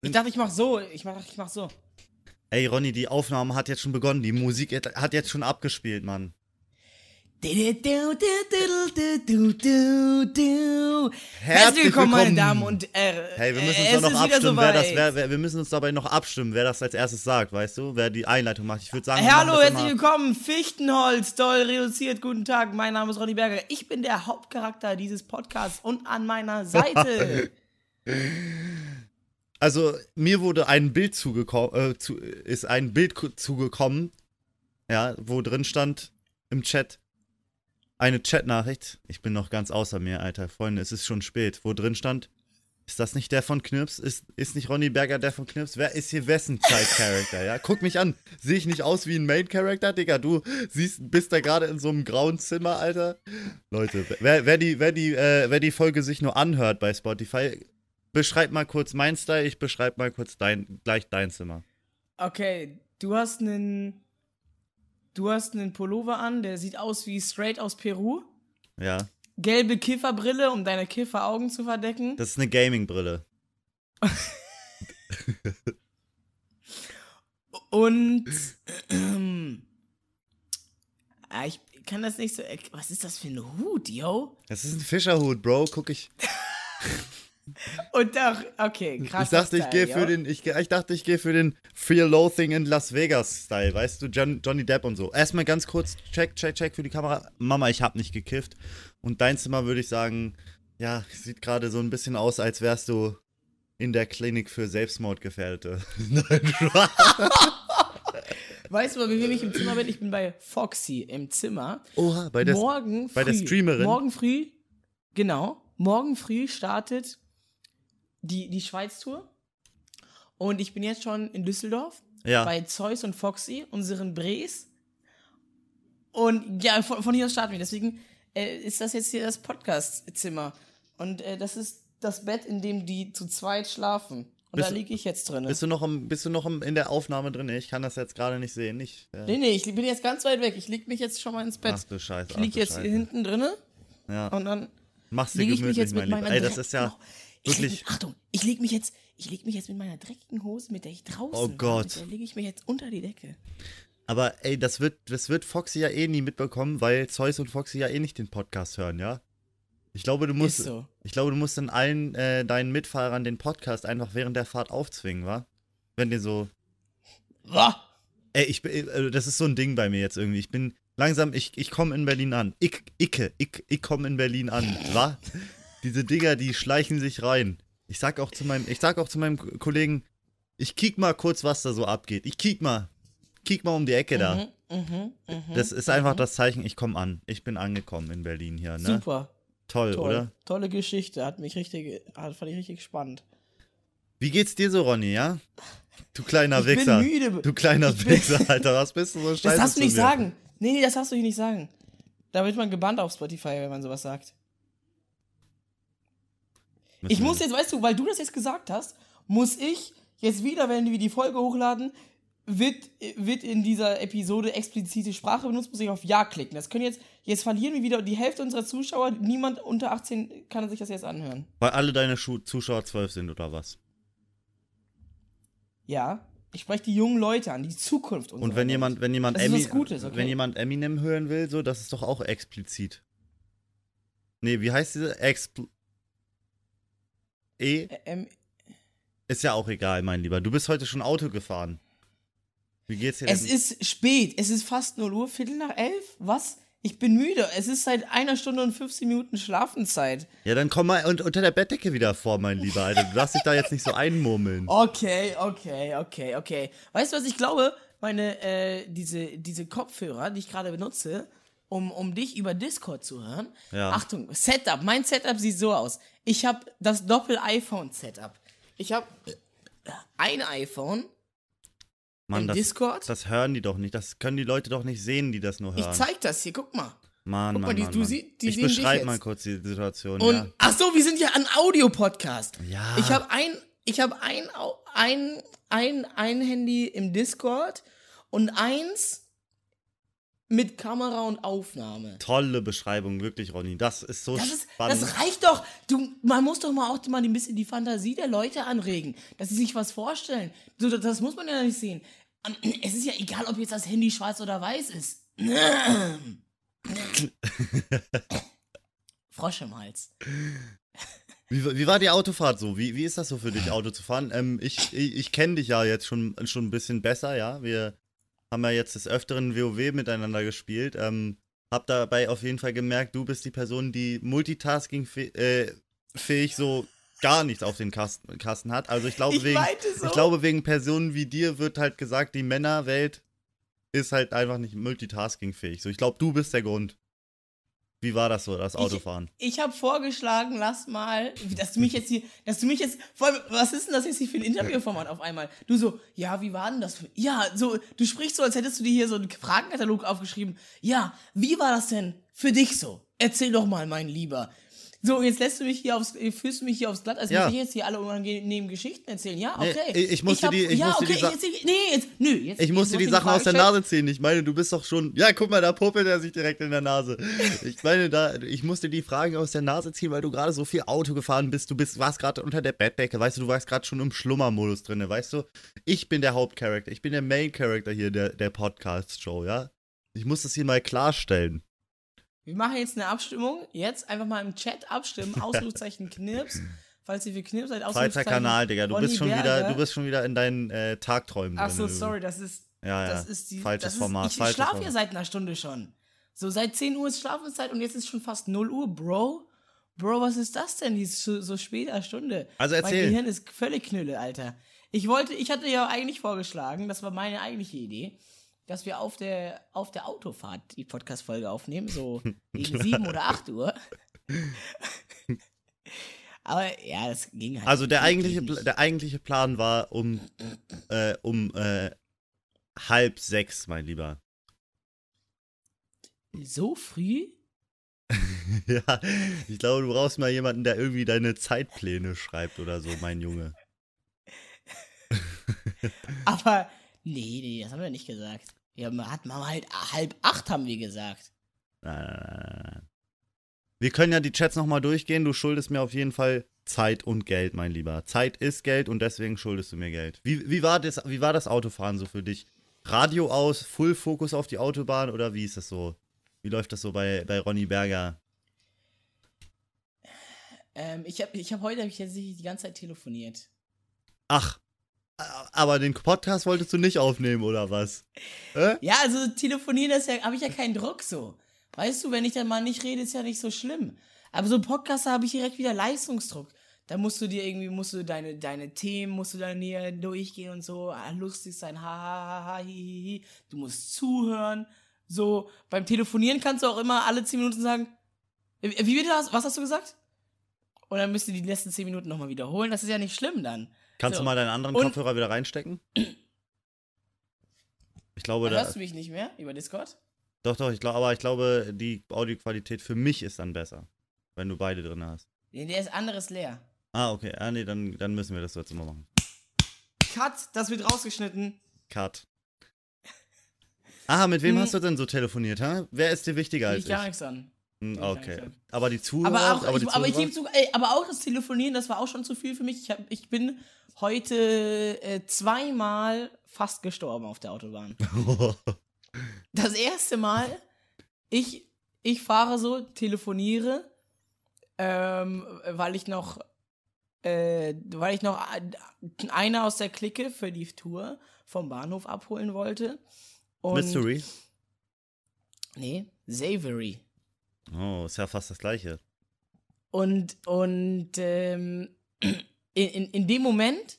Ich dachte, ich mach so. Ich mach, ich mach so. Ey, Ronny, die Aufnahme hat jetzt schon begonnen. Die Musik hat jetzt schon abgespielt, Mann. Herzlich willkommen, meine Damen und Herren. Hey, wir müssen uns doch noch abstimmen, wer das, wer, wer, wir müssen uns dabei noch abstimmen, wer das als erstes sagt, weißt du? Wer die Einleitung macht. Ich würde sagen, hey, Hallo, herzlich willkommen. Fichtenholz, doll reduziert. Guten Tag, mein Name ist Ronny Berger. Ich bin der Hauptcharakter dieses Podcasts und an meiner Seite. also, mir wurde ein Bild zugekommen, äh, zu, ist ein Bild zugekommen, ja, wo drin stand im Chat eine Chatnachricht. Ich bin noch ganz außer mir, Alter. Freunde, es ist schon spät. Wo drin stand, ist das nicht der von Knirps? Ist, ist nicht Ronny Berger der von Knirps? Wer ist hier wessen Side-Character, ja? Guck mich an. Sehe ich nicht aus wie ein Main-Character, Digga? Du siehst, bist da gerade in so einem grauen Zimmer, Alter. Leute, wer, wer, die, wer, die, äh, wer die Folge sich nur anhört bei Spotify, beschreib mal kurz mein Style, ich beschreib mal kurz dein, gleich dein Zimmer. Okay, du hast einen Du hast einen Pullover an, der sieht aus wie straight aus Peru. Ja. Gelbe Kifferbrille, um deine Kifferaugen zu verdecken. Das ist eine Gaming-Brille. Und ähm, ich kann das nicht so. Was ist das für ein Hut, yo? Das ist ein Fischerhut, Bro. Guck ich. Und doch, okay, krass. Ich dachte, ich gehe für den, ich, ich dachte, ich gehe für den Fear Loathing in Las Vegas Style, weißt du, John, Johnny Depp und so. Erstmal ganz kurz, check, check, check für die Kamera. Mama, ich hab nicht gekifft. Und dein Zimmer würde ich sagen, ja, sieht gerade so ein bisschen aus, als wärst du in der Klinik für Selbstmordgefährdete. Nein, Weißt du, wie ich im Zimmer bin? Ich bin bei Foxy im Zimmer. Oha, bei der, morgen bei der Streamerin. Morgen früh, genau, morgen früh startet die, die Schweiz-Tour. Und ich bin jetzt schon in Düsseldorf ja. bei Zeus und Foxy, unseren Brees. Und ja, von, von hier aus starten wir. Deswegen äh, ist das jetzt hier das Podcast-Zimmer. Und äh, das ist das Bett, in dem die zu zweit schlafen. Und bist da liege ich jetzt drin. Bist du noch, im, bist du noch im, in der Aufnahme drin? Ich kann das jetzt gerade nicht sehen. Ich, äh nee, nee, ich bin jetzt ganz weit weg. Ich leg mich jetzt schon mal ins Bett. Ach du Scheiße. Ich liege jetzt Scheiße. hier hinten drin. Ja. Und dann Machst du ich mich jetzt mit meiner Ey, das ist ja. Wirklich? Leg, Achtung, ich leg mich jetzt, ich leg mich jetzt mit meiner dreckigen Hose, mit der ich draußen Oh Gott. War, lege ich mir jetzt unter die Decke. Aber ey, das wird, das wird Foxy ja eh nie mitbekommen, weil Zeus und Foxy ja eh nicht den Podcast hören, ja? Ich glaube, du musst, so. ich glaube, du musst dann allen äh, deinen Mitfahrern den Podcast einfach während der Fahrt aufzwingen, wa? Wenn dir so. Was? Ey, ich äh, das ist so ein Ding bei mir jetzt irgendwie. Ich bin langsam, ich, ich komme in Berlin an. Ich, Icke, ich, ich komme in Berlin an, wa? Diese Dinger, die schleichen sich rein. Ich sag auch zu meinem, ich sag auch zu meinem Kollegen, ich kick mal kurz, was da so abgeht. Ich kick mal. Kick mal um die Ecke da. Mhm, mh, mh, das ist einfach das Zeichen, ich komme an. Ich bin angekommen in Berlin hier, ne? Super. Toll, Toll, oder? Tolle Geschichte, hat mich richtig, fand ich richtig spannend. Wie geht's dir so, Ronny, ja? Du kleiner ich Wichser. Bin müde. Du kleiner Wichser, Alter, was bist du so scheiße? Das darfst du nicht mir? sagen. Nee, nee, das darfst du nicht sagen. Da wird man gebannt auf Spotify, wenn man sowas sagt. Ich muss jetzt, weißt du, weil du das jetzt gesagt hast, muss ich jetzt wieder, wenn wir die Folge hochladen, wird, wird in dieser Episode explizite Sprache benutzt, muss ich auf Ja klicken. Das können jetzt, jetzt verlieren wir wieder die Hälfte unserer Zuschauer. Niemand unter 18 kann sich das jetzt anhören. Weil alle deine Schu Zuschauer 12 sind, oder was? Ja. Ich spreche die jungen Leute an, die Zukunft unserer Und wenn Welt. jemand, wenn jemand, Emi Gutes, okay? wenn jemand Eminem hören will, so, das ist doch auch explizit. Nee, wie heißt diese? Expl E? Ähm, ist ja auch egal, mein Lieber. Du bist heute schon Auto gefahren. Wie geht's dir denn? Es ist spät. Es ist fast 0 Uhr, Viertel nach elf. Was? Ich bin müde. Es ist seit einer Stunde und 15 Minuten Schlafenszeit. Ja, dann komm mal unter der Bettdecke wieder vor, mein Lieber. Alter. Du darfst dich da jetzt nicht so einmurmeln. Okay, okay, okay, okay. Weißt du, was ich glaube? Meine, äh, diese, diese Kopfhörer, die ich gerade benutze, um, um dich über Discord zu hören. Ja. Achtung, Setup. Mein Setup sieht so aus. Ich habe das Doppel-iPhone-Setup. Ich habe ein iPhone Mann, im das, Discord. Das hören die doch nicht. Das können die Leute doch nicht sehen, die das nur hören. Ich zeig das hier, guck mal. Mann, guck Mann, mal, die, Mann, du Mann. Sie, die ich beschreibe mal kurz die Situation. Und, ja. ach so, wir sind ja ein Audiopodcast. Ja. Ich habe ein, ich habe ein, ein, ein, ein Handy im Discord und eins mit Kamera und Aufnahme. Tolle Beschreibung, wirklich, Ronny. Das ist so Das, ist, spannend. das reicht doch. Du, man muss doch mal auch mal ein bisschen die Fantasie der Leute anregen, dass sie sich was vorstellen. So, das, das muss man ja nicht sehen. Es ist ja egal, ob jetzt das Handy schwarz oder weiß ist. Frosch im Hals. Wie, wie war die Autofahrt so? Wie, wie ist das so für dich, Auto zu fahren? Ähm, ich ich, ich kenne dich ja jetzt schon, schon ein bisschen besser, ja. Wir haben ja jetzt des Öfteren WoW miteinander gespielt. Ähm, hab dabei auf jeden Fall gemerkt, du bist die Person, die multitasking-fähig äh, fähig so gar nichts auf den Kasten, Kasten hat. Also ich glaube, Ich wegen, so. ich glaube, wegen Personen wie dir wird halt gesagt, die Männerwelt ist halt einfach nicht multitasking-fähig. So, ich glaube, du bist der Grund. Wie war das so, das Autofahren? Ich habe vorgeschlagen, lass mal, dass du mich jetzt hier, dass du mich jetzt, vor allem, was ist denn das jetzt hier für ein Interviewformat auf einmal? Du so, ja, wie war denn das? für- Ja, so, du sprichst so, als hättest du dir hier so einen Fragenkatalog aufgeschrieben. Ja, wie war das denn für dich so? Erzähl doch mal, mein Lieber. So, jetzt lässt du mich hier aufs, äh, führst du mich hier aufs Glatt, als Ja. muss ich jetzt hier alle unangenehmen Geschichten erzählen. Ja, Nee, okay. ich- ich musste hab- die- ich ja, musste die okay, Sa- jetzt, nee, jetzt, nö, jetzt. Ich musste die du Sachen aus der. Nase ziehen. Ich meine, du bist doch schon. Ja, guck mal, da puppelt er sich direkt in der Nase. Ich meine, da, ich musste die Fragen aus der Nase ziehen, weil du gerade so viel Auto gefahren bist. Du bist, warst gerade unter der Bettdecke, weißt du, du warst gerade schon im Schlummermodus drin, weißt du? Ich bin der Hauptcharakter, ich bin der Main-Character hier der, der Podcast-Show, ja? Ich muss das hier mal klarstellen. Wir machen jetzt eine Abstimmung. Jetzt einfach mal im Chat abstimmen. Ausrufezeichen Knirps. Falls ihr für Knirps seid, Ausrufezeichen. Kanal, Digga. Du bist schon wieder, du bist schon wieder in deinen äh, Tagträumen Ach so, drin, sorry, das ist. Ja, ja. Das ist die. Falsches ist, Format, Ich falsches schlafe ja seit einer Stunde schon. So, seit 10 Uhr ist Schlafenszeit und jetzt ist schon fast 0 Uhr, Bro. Bro, was ist das denn? Die ist so, so später Stunde. Also erzähl. Mein Gehirn ist völlig Knülle, Alter. Ich wollte, ich hatte ja eigentlich vorgeschlagen, das war meine eigentliche Idee, dass wir auf der, auf der Autofahrt die Podcast-Folge aufnehmen, so gegen 7 oder 8 Uhr. Aber ja, das ging halt. Also der eigentliche, nicht. Der eigentliche Plan war um, äh, um äh, halb sechs, mein Lieber. So früh? ja, ich glaube, du brauchst mal jemanden, der irgendwie deine Zeitpläne schreibt oder so, mein Junge. Aber nee, nee, das haben wir nicht gesagt. Wir haben, hat man halt halb acht haben wir gesagt. Nein, nein, nein, nein. Wir können ja die Chats nochmal durchgehen. Du schuldest mir auf jeden Fall Zeit und Geld, mein Lieber. Zeit ist Geld und deswegen schuldest du mir Geld. Wie, wie, war, das, wie war das Autofahren so für dich? Radio aus, Full Fokus auf die Autobahn oder wie ist das so? Wie läuft das so bei, bei Ronny Berger? Ähm, ich habe ich hab heute hab ich tatsächlich die ganze Zeit telefoniert. Ach, aber den Podcast wolltest du nicht aufnehmen, oder was? Äh? Ja, also telefonieren, das ja, habe ich ja keinen Druck so. Weißt du, wenn ich dann mal nicht rede, ist ja nicht so schlimm. Aber so Podcast habe ich direkt wieder Leistungsdruck. Da musst du dir irgendwie, musst du deine, deine Themen, musst du da näher durchgehen und so, ah, lustig sein, ha, ha, ha, ha, hi, hi, hi. Du musst zuhören. So, beim Telefonieren kannst du auch immer alle 10 Minuten sagen, wie bitte, was hast du gesagt? Und dann müsst ihr die letzten 10 Minuten nochmal wiederholen. Das ist ja nicht schlimm dann. Kannst So. du mal deinen anderen Und- Kopfhörer wieder reinstecken? Ich glaube, da, Hörst du mich nicht mehr über Discord? doch, doch, ich glaube, aber ich glaube, die Audioqualität für mich ist dann besser, wenn du beide drin hast. Nee, der ist anderes leer. Ah, okay. Ah, nee, dann, dann müssen wir das so jetzt immer machen. Cut, das wird rausgeschnitten. Cut. Ah, mit wem Hm. hast du denn so telefoniert, hä? Wer ist dir wichtiger als Ich ich? gar nichts an. Hm, okay. Aber die Zuhörer, Aber auch, aber die ich, aber, ich gebe zu, ey, aber auch das Telefonieren, das war auch schon zu viel für mich. Ich, hab, ich bin heute äh, zweimal fast gestorben auf der Autobahn. Das erste Mal, ich, ich fahre so, telefoniere, ähm, weil ich noch, äh, weil ich noch einer aus der Clique für die Tour vom Bahnhof abholen wollte. Und, Mystery. Nee, Savory. Oh, ist ja fast das gleiche. Und, und ähm, in, in, in dem Moment,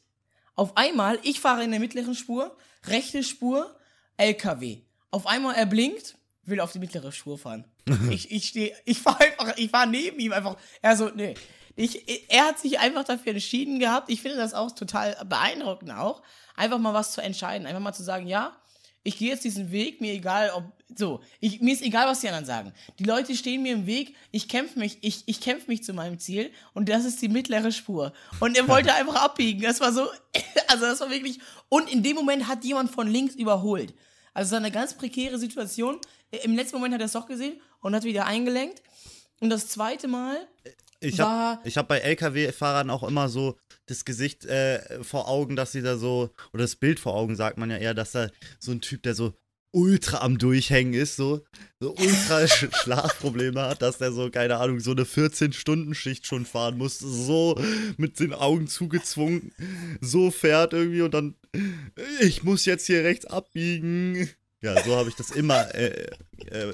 auf einmal, ich fahre in der mittleren Spur, rechte Spur, LKW. Auf einmal er blinkt, will auf die mittlere Spur fahren. ich ich stehe, ich fahre einfach, ich fahre neben ihm einfach. Er so, nee. Ich, er hat sich einfach dafür entschieden gehabt. Ich finde das auch total beeindruckend auch. Einfach mal was zu entscheiden. Einfach mal zu sagen, ja, ich gehe jetzt diesen Weg, mir egal, ob, so, ich, mir ist egal, was die anderen sagen. Die Leute stehen mir im Weg, ich kämpfe mich, ich, ich kämpfe mich zu meinem Ziel und das ist die mittlere Spur. Und er wollte einfach abbiegen. Das war so, also das war wirklich, und in dem Moment hat jemand von links überholt. Also es war eine ganz prekäre Situation. Im letzten Moment hat er es doch gesehen und hat wieder eingelenkt. Und das zweite Mal Ich war- habe hab bei LKW-Fahrern auch immer so das Gesicht äh, vor Augen, dass sie da so, oder das Bild vor Augen sagt man ja eher, dass da so ein Typ, der so ultra am Durchhängen ist, so, so ultra Sch Schlafprobleme hat, dass der so, keine Ahnung, so eine 14-Stunden-Schicht schon fahren muss, so mit den Augen zugezwungen, so fährt irgendwie und dann, ich muss jetzt hier rechts abbiegen. Ja, so habe ich das immer äh, äh,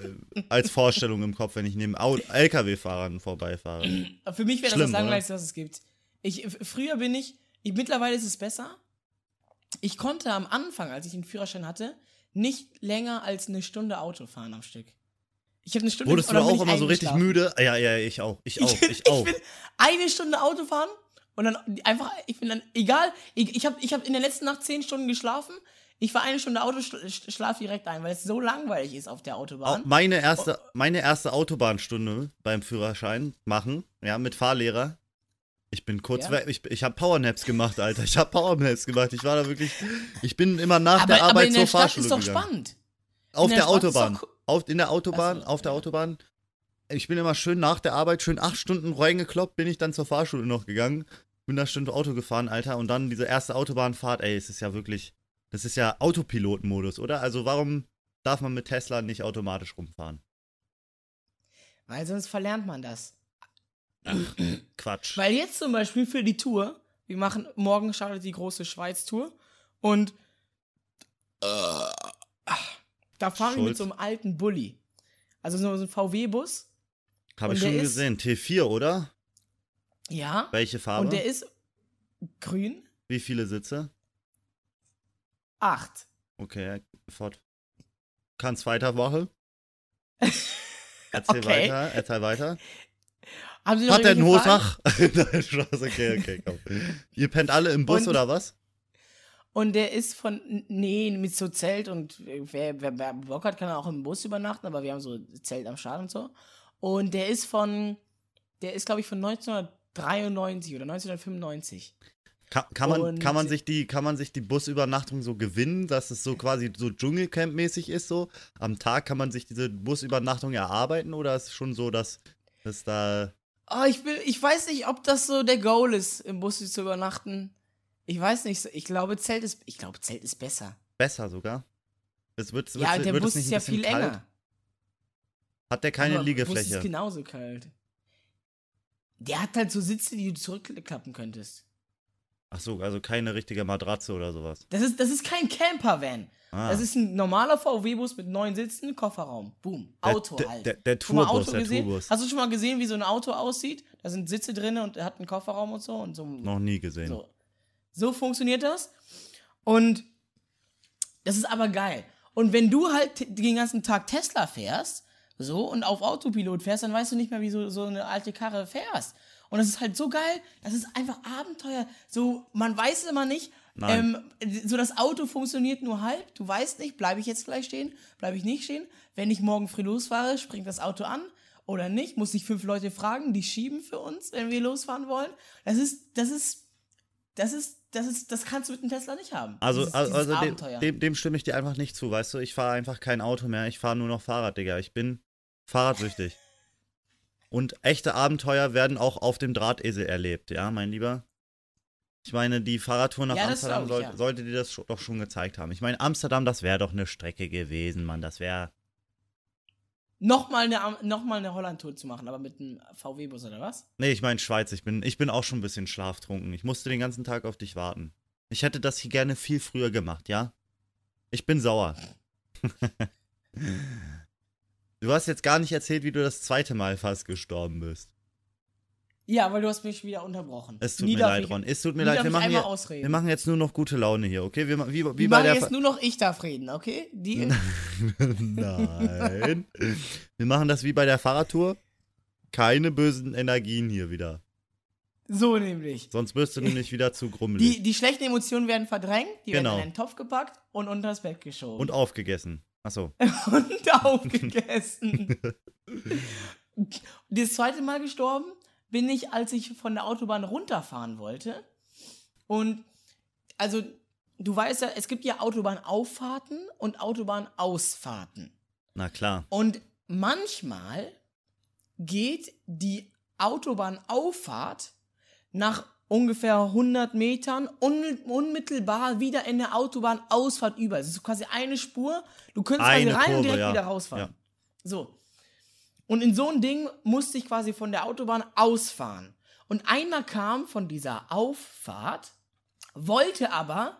als Vorstellung im Kopf, wenn ich neben LKW-Fahrern vorbeifahre. Für mich wäre das das? Langweiligste, was es gibt. Ich, früher bin ich, ich, mittlerweile ist es besser. Ich konnte am Anfang, als ich den Führerschein hatte, nicht länger als eine Stunde Auto fahren am Stück. Ich habe eine Stunde Wurdest du auch immer so richtig müde? Ja, ja, ich auch. Ich auch. Ich auch. Ich bin eine Stunde Auto fahren und dann einfach, ich bin dann, egal, ich, ich habe ich hab in der letzten Nacht zehn Stunden geschlafen. Ich war eine Stunde Auto, schl- sch- schlaf direkt ein, weil es so langweilig ist auf der Au- Autobahn. meine, erste, meine erste Autobahnstunde beim Führerschein machen, ja, mit Fahrlehrer. Ich bin kurz Ja? weg. Ich, ich habe Powernaps gemacht, Alter. Ich habe Powernaps gemacht. Ich war da wirklich. Ich bin immer nach aber, der aber Arbeit in zur der Stadt Fahrschule ist doch gegangen. spannend. Auf der der Stadt Autobahn. cool. Auf, in der Autobahn, Ach so, auf der ja. Autobahn. Ich bin immer schön nach der Arbeit, schön acht Stunden reingekloppt, bin ich dann zur Fahrschule noch gegangen. Bin da Stunde Auto gefahren, Alter. Und dann diese erste Autobahnfahrt, ey, es ist ja wirklich. Das ist ja Autopilotenmodus, oder? Also warum darf man mit Tesla nicht automatisch rumfahren? Weil sonst verlernt man das. Quatsch. Weil jetzt zum Beispiel für die Tour, wir machen, morgen startet die große Schweiz-Tour und da fahren wir mit so einem alten Bulli. Also so ein VW-Bus. Habe ich schon gesehen. T4, oder? Ja. Welche Farbe? Und der ist grün. Wie viele Sitze? Acht. Okay, fort. Kannst weitermachen? Erzähl Okay. weiter, erzähl weiter. Haben Sie noch Hat der ein irgendwelche hohes Fragen? Dach? Nein, Spaß, okay, okay, komm. Ihr pennt alle im Bus Und- oder was? Und der ist von, nee, mit so Zelt und wer, wer, wer Bock hat, kann auch im Bus übernachten, aber wir haben so Zelt am Start und so. Und der ist von, der ist glaube ich von 1993 oder 1995. Kann, kann, man, Und- kann, man sich die, kann man sich die Busübernachtung so gewinnen, dass es so quasi so Dschungelcamp-mäßig ist so? Am Tag kann man sich diese Busübernachtung erarbeiten oder ist es schon so, dass es da Oh, ich will, ich weiß nicht, ob das so der Goal ist, im Bus zu übernachten. Ich weiß nicht, ich glaube Zelt ist, ich glaube Zelt ist besser. besser sogar? Es wird, ja, wird, der wird es Bus nicht ist ja viel kalt? enger. Hat der keine Aber Bus Liegefläche? ist genauso kalt. Der hat halt so Sitze, die du zurückklappen könntest. Ach so, also keine richtige Matratze oder sowas. Das ist, das ist kein Camper-Van. Ah. Das ist ein normaler VW-Bus mit neun Sitzen, Kofferraum. Boom. Auto der, halt. Der, der Tourbus, der? Tourbus. Hast du schon mal gesehen, wie so ein Auto aussieht? Da sind Sitze drin und er hat einen Kofferraum und so und so. Noch nie gesehen. So. so funktioniert das. Und das ist aber geil. Und wenn du halt den ganzen Tag Tesla fährst, so, und auf Autopilot fährst, dann weißt du nicht mehr, wie so, so eine alte Karre fährst. Und das ist halt so geil, das ist einfach Abenteuer. So, man weiß immer nicht. Ähm, so das Auto funktioniert nur halb. Du weißt nicht, bleibe ich jetzt gleich stehen, bleibe ich nicht stehen. Wenn ich morgen früh losfahre, springt das Auto an oder nicht. Muss ich fünf Leute fragen, die schieben für uns, wenn wir losfahren wollen. Das ist, das ist, das ist, das ist, das kannst du mit einem Tesla nicht haben. Also, Dieses- also, dieses also dem, dem, dem stimme ich dir einfach nicht zu, weißt du? Ich fahre einfach kein Auto mehr, ich fahre nur noch Fahrrad, Digga. Ich bin fahrradsüchtig. Und echte Abenteuer werden auch auf dem Drahtesel erlebt, ja, mein Lieber? Ich meine, die Fahrradtour nach Ja, Amsterdam ich, soll, ja. sollte dir das doch schon gezeigt haben. Ich meine, Amsterdam, das wäre doch eine Strecke gewesen, Mann. Das wäre. Nochmal eine, noch mal eine Holland-Tour zu machen, aber mit einem VW-Bus oder was? Nee, ich meine Schweiz. Ich bin, ich bin auch schon ein bisschen schlaftrunken. Ich musste den ganzen Tag auf dich warten. Ich hätte das hier gerne viel früher gemacht, ja? Ich bin sauer. du hast jetzt gar nicht erzählt, wie du das zweite Mal fast gestorben bist. Ja, weil du hast mich wieder unterbrochen. Es tut Nie mir leid, ich- Ron. Es tut mir leid. Wir machen, einmal hier, ausreden. wir machen jetzt nur noch gute Laune hier, okay? Wir, wie, wie Wir machen jetzt nur noch ich darf reden, okay? Die, Nein. wir machen das wie bei der Fahrradtour. Keine bösen Energien hier wieder. so nämlich. Sonst wirst du nämlich wieder zu grummelig. Die, die schlechten Emotionen werden verdrängt, die Genau. werden in einen Topf gepackt und unter das Bett geschoben. Und aufgegessen. Achso. und aufgegessen. das zweite Mal gestorben bin ich, als ich von der Autobahn runterfahren wollte. Und also du weißt ja, es gibt ja Autobahnauffahrten und Autobahnausfahrten. Na klar. Und manchmal geht die Autobahnauffahrt nach ungefähr 100 Metern un unmittelbar wieder in der Autobahnausfahrt über. Es ist quasi eine Spur. Du könntest Eine quasi rein und Kurve, direkt ja. wieder rausfahren. Ja. So. Und in so ein Ding musste ich quasi von der Autobahn ausfahren. Und einer kam von dieser Auffahrt, wollte aber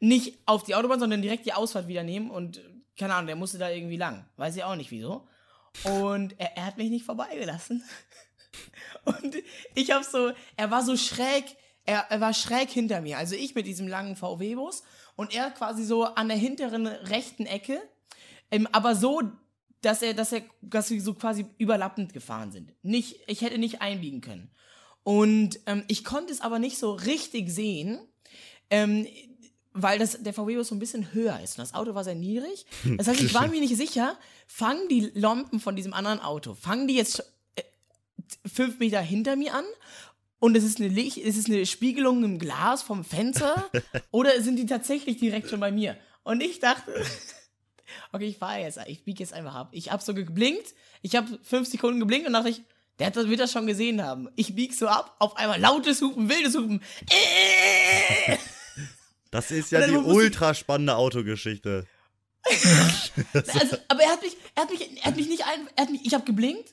nicht auf die Autobahn, sondern direkt die Ausfahrt wieder nehmen und keine Ahnung, der musste da irgendwie lang. Weiß ich auch nicht wieso. Und er, er hat mich nicht vorbeigelassen. Und ich hab so, er war so schräg, er, er war schräg hinter mir. Also ich mit diesem langen VW-Bus und er quasi so an der hinteren rechten Ecke, ähm, aber so, dass er, dass er, dass wir so quasi überlappend gefahren sind. Nicht, ich hätte nicht einbiegen können. Und ähm, ich konnte es aber nicht so richtig sehen, ähm, weil das, der VW-Bus so ein bisschen höher ist und das Auto war sehr niedrig. Das heißt, ich war mir nicht sicher, fangen die Lampen von diesem anderen Auto, fangen die jetzt äh, fünf Meter hinter mir an und es ist eine Licht, es ist eine Spiegelung im Glas vom Fenster oder sind die tatsächlich direkt schon bei mir? Und ich dachte, okay, ich fahre jetzt, ich biege jetzt einfach ab. Ich habe so geblinkt, ich habe fünf Sekunden geblinkt und dachte ich, der hat das, wird das schon gesehen haben. Ich bieg so ab, auf einmal lautes Hupen, wildes Hupen. Das ist ja die ultra spannende Autogeschichte. Also, aber er hat mich, er hat mich, er hat mich nicht ein, er hat mich, ich habe geblinkt.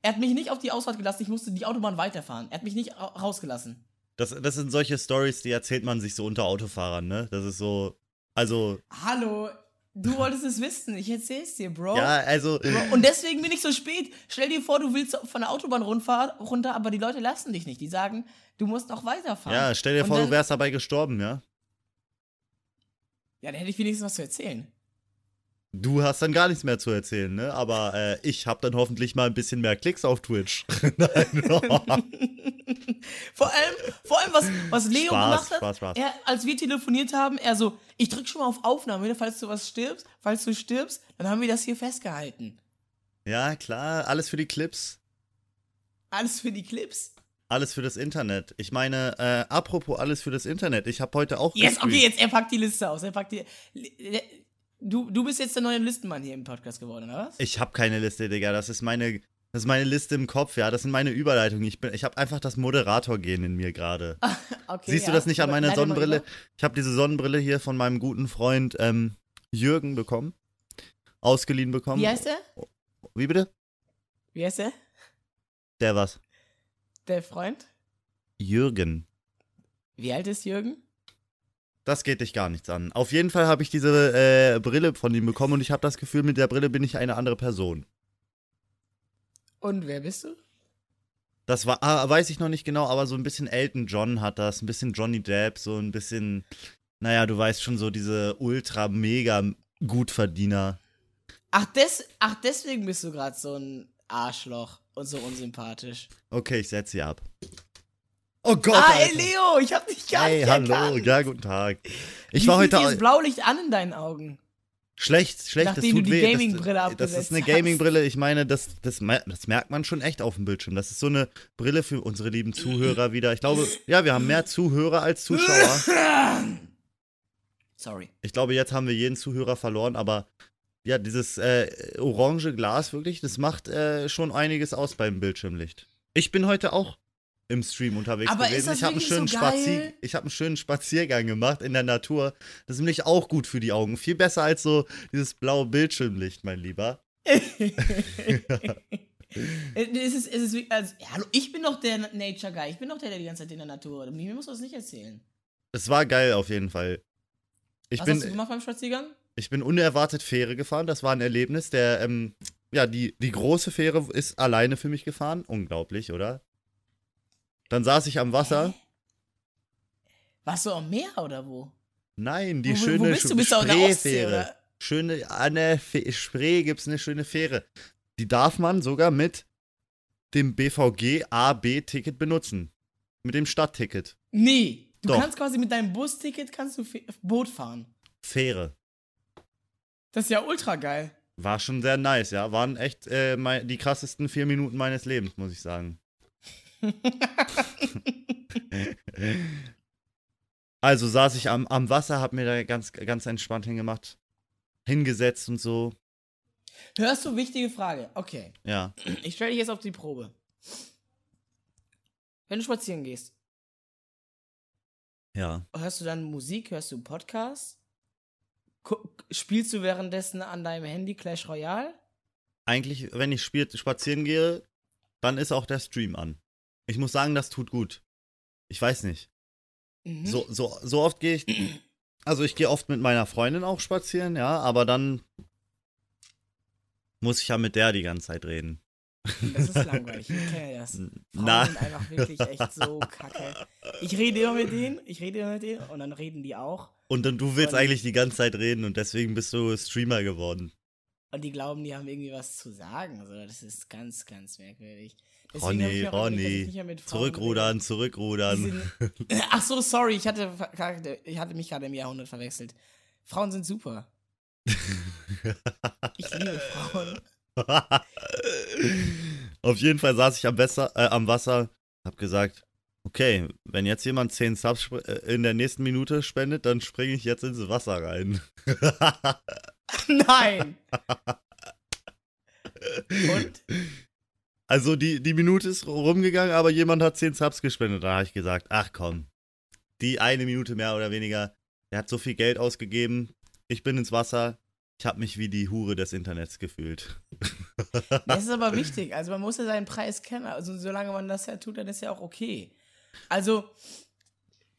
Er hat mich nicht auf die Ausfahrt gelassen, ich musste die Autobahn weiterfahren. Er hat mich nicht ra- rausgelassen. Das, das sind solche Stories, die erzählt man sich so unter Autofahrern, ne? Das ist so. Also, Hallo, du wolltest es wissen, ich erzähl's dir, Bro. ja, also. Und deswegen bin ich so spät. Stell dir vor, du willst von der Autobahn runter, runter, aber die Leute lassen dich nicht. Die sagen, du musst noch weiterfahren. Ja, stell dir Und vor, dann, du wärst dabei gestorben, ja? Ja, dann hätte ich wenigstens was zu erzählen. Du hast dann gar nichts mehr zu erzählen, ne? Aber äh, ich hab dann hoffentlich mal ein bisschen mehr Klicks auf Twitch. Nein, Vor allem, vor allem was, was Leo Spaß, gemacht hat, Spaß, Spaß. Er, als wir telefoniert haben, er so, ich drück schon mal auf Aufnahme, ne, falls du was stirbst, falls du stirbst, dann haben wir das hier festgehalten. ja, klar, alles für die Clips. Alles für die Clips. Alles für das Internet. Ich meine, äh, apropos alles für das Internet. Ich habe heute auch Yes, gestreamt. okay, jetzt, er packt die Liste aus, er packt die, du, du bist jetzt der neue Listenmann hier im Podcast geworden, oder was? Ich habe keine Liste, Digga. Das ist meine, das ist meine Liste im Kopf, ja. Das sind meine Überleitungen. Ich bin, ich habe einfach das Moderator-Gen in mir gerade. Okay, Siehst du ja. das nicht an meiner Sonnenbrille? Ich habe diese Sonnenbrille hier von meinem guten Freund ähm, Jürgen bekommen. Ausgeliehen bekommen. Wie heißt er? Wie bitte? Wie heißt er? Der was? Der Freund? Jürgen. Wie alt ist Jürgen? Das geht dich gar nichts an. Auf jeden Fall habe ich diese äh, Brille von ihm bekommen und ich habe das Gefühl, mit der Brille bin ich eine andere Person. Und wer bist du? Das war, ah, weiß ich noch nicht genau, aber so ein bisschen Elton John hat das, ein bisschen Johnny Depp, so ein bisschen, naja, du weißt schon, so diese ultra mega Gutverdiener. Ach, des, ach deswegen bist du gerade so ein Arschloch und so unsympathisch. Okay, ich setze sie ab. Oh Gott, ah, ey. Leo, ich hab dich gar Hey, nicht hallo, erkannt. ja, guten Tag. Ich Wie war heute das Blaulicht an in deinen Augen? schlecht, schlecht, Nachdem das du tut die weh. Gaming-Brille das, das ist eine. Gaming-Brille, ich meine, das, das, das merkt man schon echt auf dem Bildschirm. Das ist so eine Brille für unsere lieben Zuhörer wieder. Ich glaube, ja, wir haben mehr Zuhörer als Zuschauer. Sorry. Ich glaube, jetzt haben wir jeden Zuhörer verloren, aber ja, dieses äh, orange Glas wirklich, das macht äh, schon einiges aus beim Bildschirmlicht. Ich bin heute auch im Stream unterwegs Aber gewesen. ich habe einen, schönen so Spazier geil? ich hab einen schönen Spaziergang gemacht in der Natur. Das ist nämlich auch gut für die Augen. Viel besser als so dieses blaue Bildschirmlicht, mein Lieber. es ist, es ist, also, hallo, ich bin doch der Nature Guy. Ich bin doch der, der die ganze Zeit in der Natur. Mir musst du das nicht erzählen. Es war geil auf jeden Fall. Ich Was hast du bin, gemacht beim Spaziergang? ich bin unerwartet Fähre gefahren. Das war ein Erlebnis. Der, ähm, ja, die, die große Fähre ist alleine für mich gefahren. Unglaublich, oder? Dann saß ich am Wasser. Warst du am Meer oder wo? Nein, die wo, schöne wo bist du? Bist der Spreefähre. Schöne, an der Fe Spree gibt es eine schöne Fähre. Die darf man sogar mit dem BVG AB-Ticket benutzen. Mit dem Stadtticket. Nee. Du Doch. kannst quasi mit deinem Busticket kannst du Fe- Boot fahren. Fähre. Das ist ja ultra geil. War schon sehr nice, ja. Waren echt äh, die krassesten vier Minuten meines Lebens, muss ich sagen. Also saß ich am, am Wasser, hab mir da ganz, ganz entspannt hingemacht, hingesetzt und so. Hörst du, wichtige Frage. Okay. Ja. Ich stelle dich jetzt auf die Probe. Wenn du spazieren gehst, Ja. hörst du dann Musik, hörst du Podcasts? Spielst du währenddessen an deinem Handy Clash Royale? Eigentlich, wenn ich spiel, spazieren gehe, dann ist auch der Stream an. Ich muss sagen, das tut gut. Ich weiß nicht. Mhm. So, so, so oft gehe ich. Also ich gehe oft mit meiner Freundin auch spazieren, ja, aber dann muss ich ja mit der die ganze Zeit reden. Das ist langweilig, ich kenne das. Frauen Na, sind einfach wirklich echt so kacke. Ich rede immer mit denen, ich rede immer mit denen und dann reden die auch. und dann du willst Und- eigentlich die ganze Zeit reden und deswegen bist du Streamer geworden. Und die glauben, die haben irgendwie was zu sagen. Also, das ist ganz, ganz merkwürdig. Deswegen Ronny, Ronny, Zurückrudern, rede. zurückrudern. Sind- Ach so, sorry, ich hatte, ich hatte mich gerade im Jahrhundert verwechselt. Frauen sind super. Ich liebe Frauen. Auf jeden Fall saß ich am, Wasser, äh, am Wasser, hab gesagt, okay, wenn jetzt jemand 10 Subs äh, in der nächsten Minute spendet, dann springe ich jetzt ins Wasser rein. Nein! Und? Also die, die Minute ist rumgegangen, aber jemand hat 10 Subs gespendet. Da habe ich gesagt, ach komm, die eine Minute mehr oder weniger, der hat so viel Geld ausgegeben, ich bin ins Wasser, ich habe mich wie die Hure des Internets gefühlt. Das ist aber wichtig. Also, man muss ja seinen Preis kennen. Also, solange man das ja tut, dann ist ja auch okay. Also,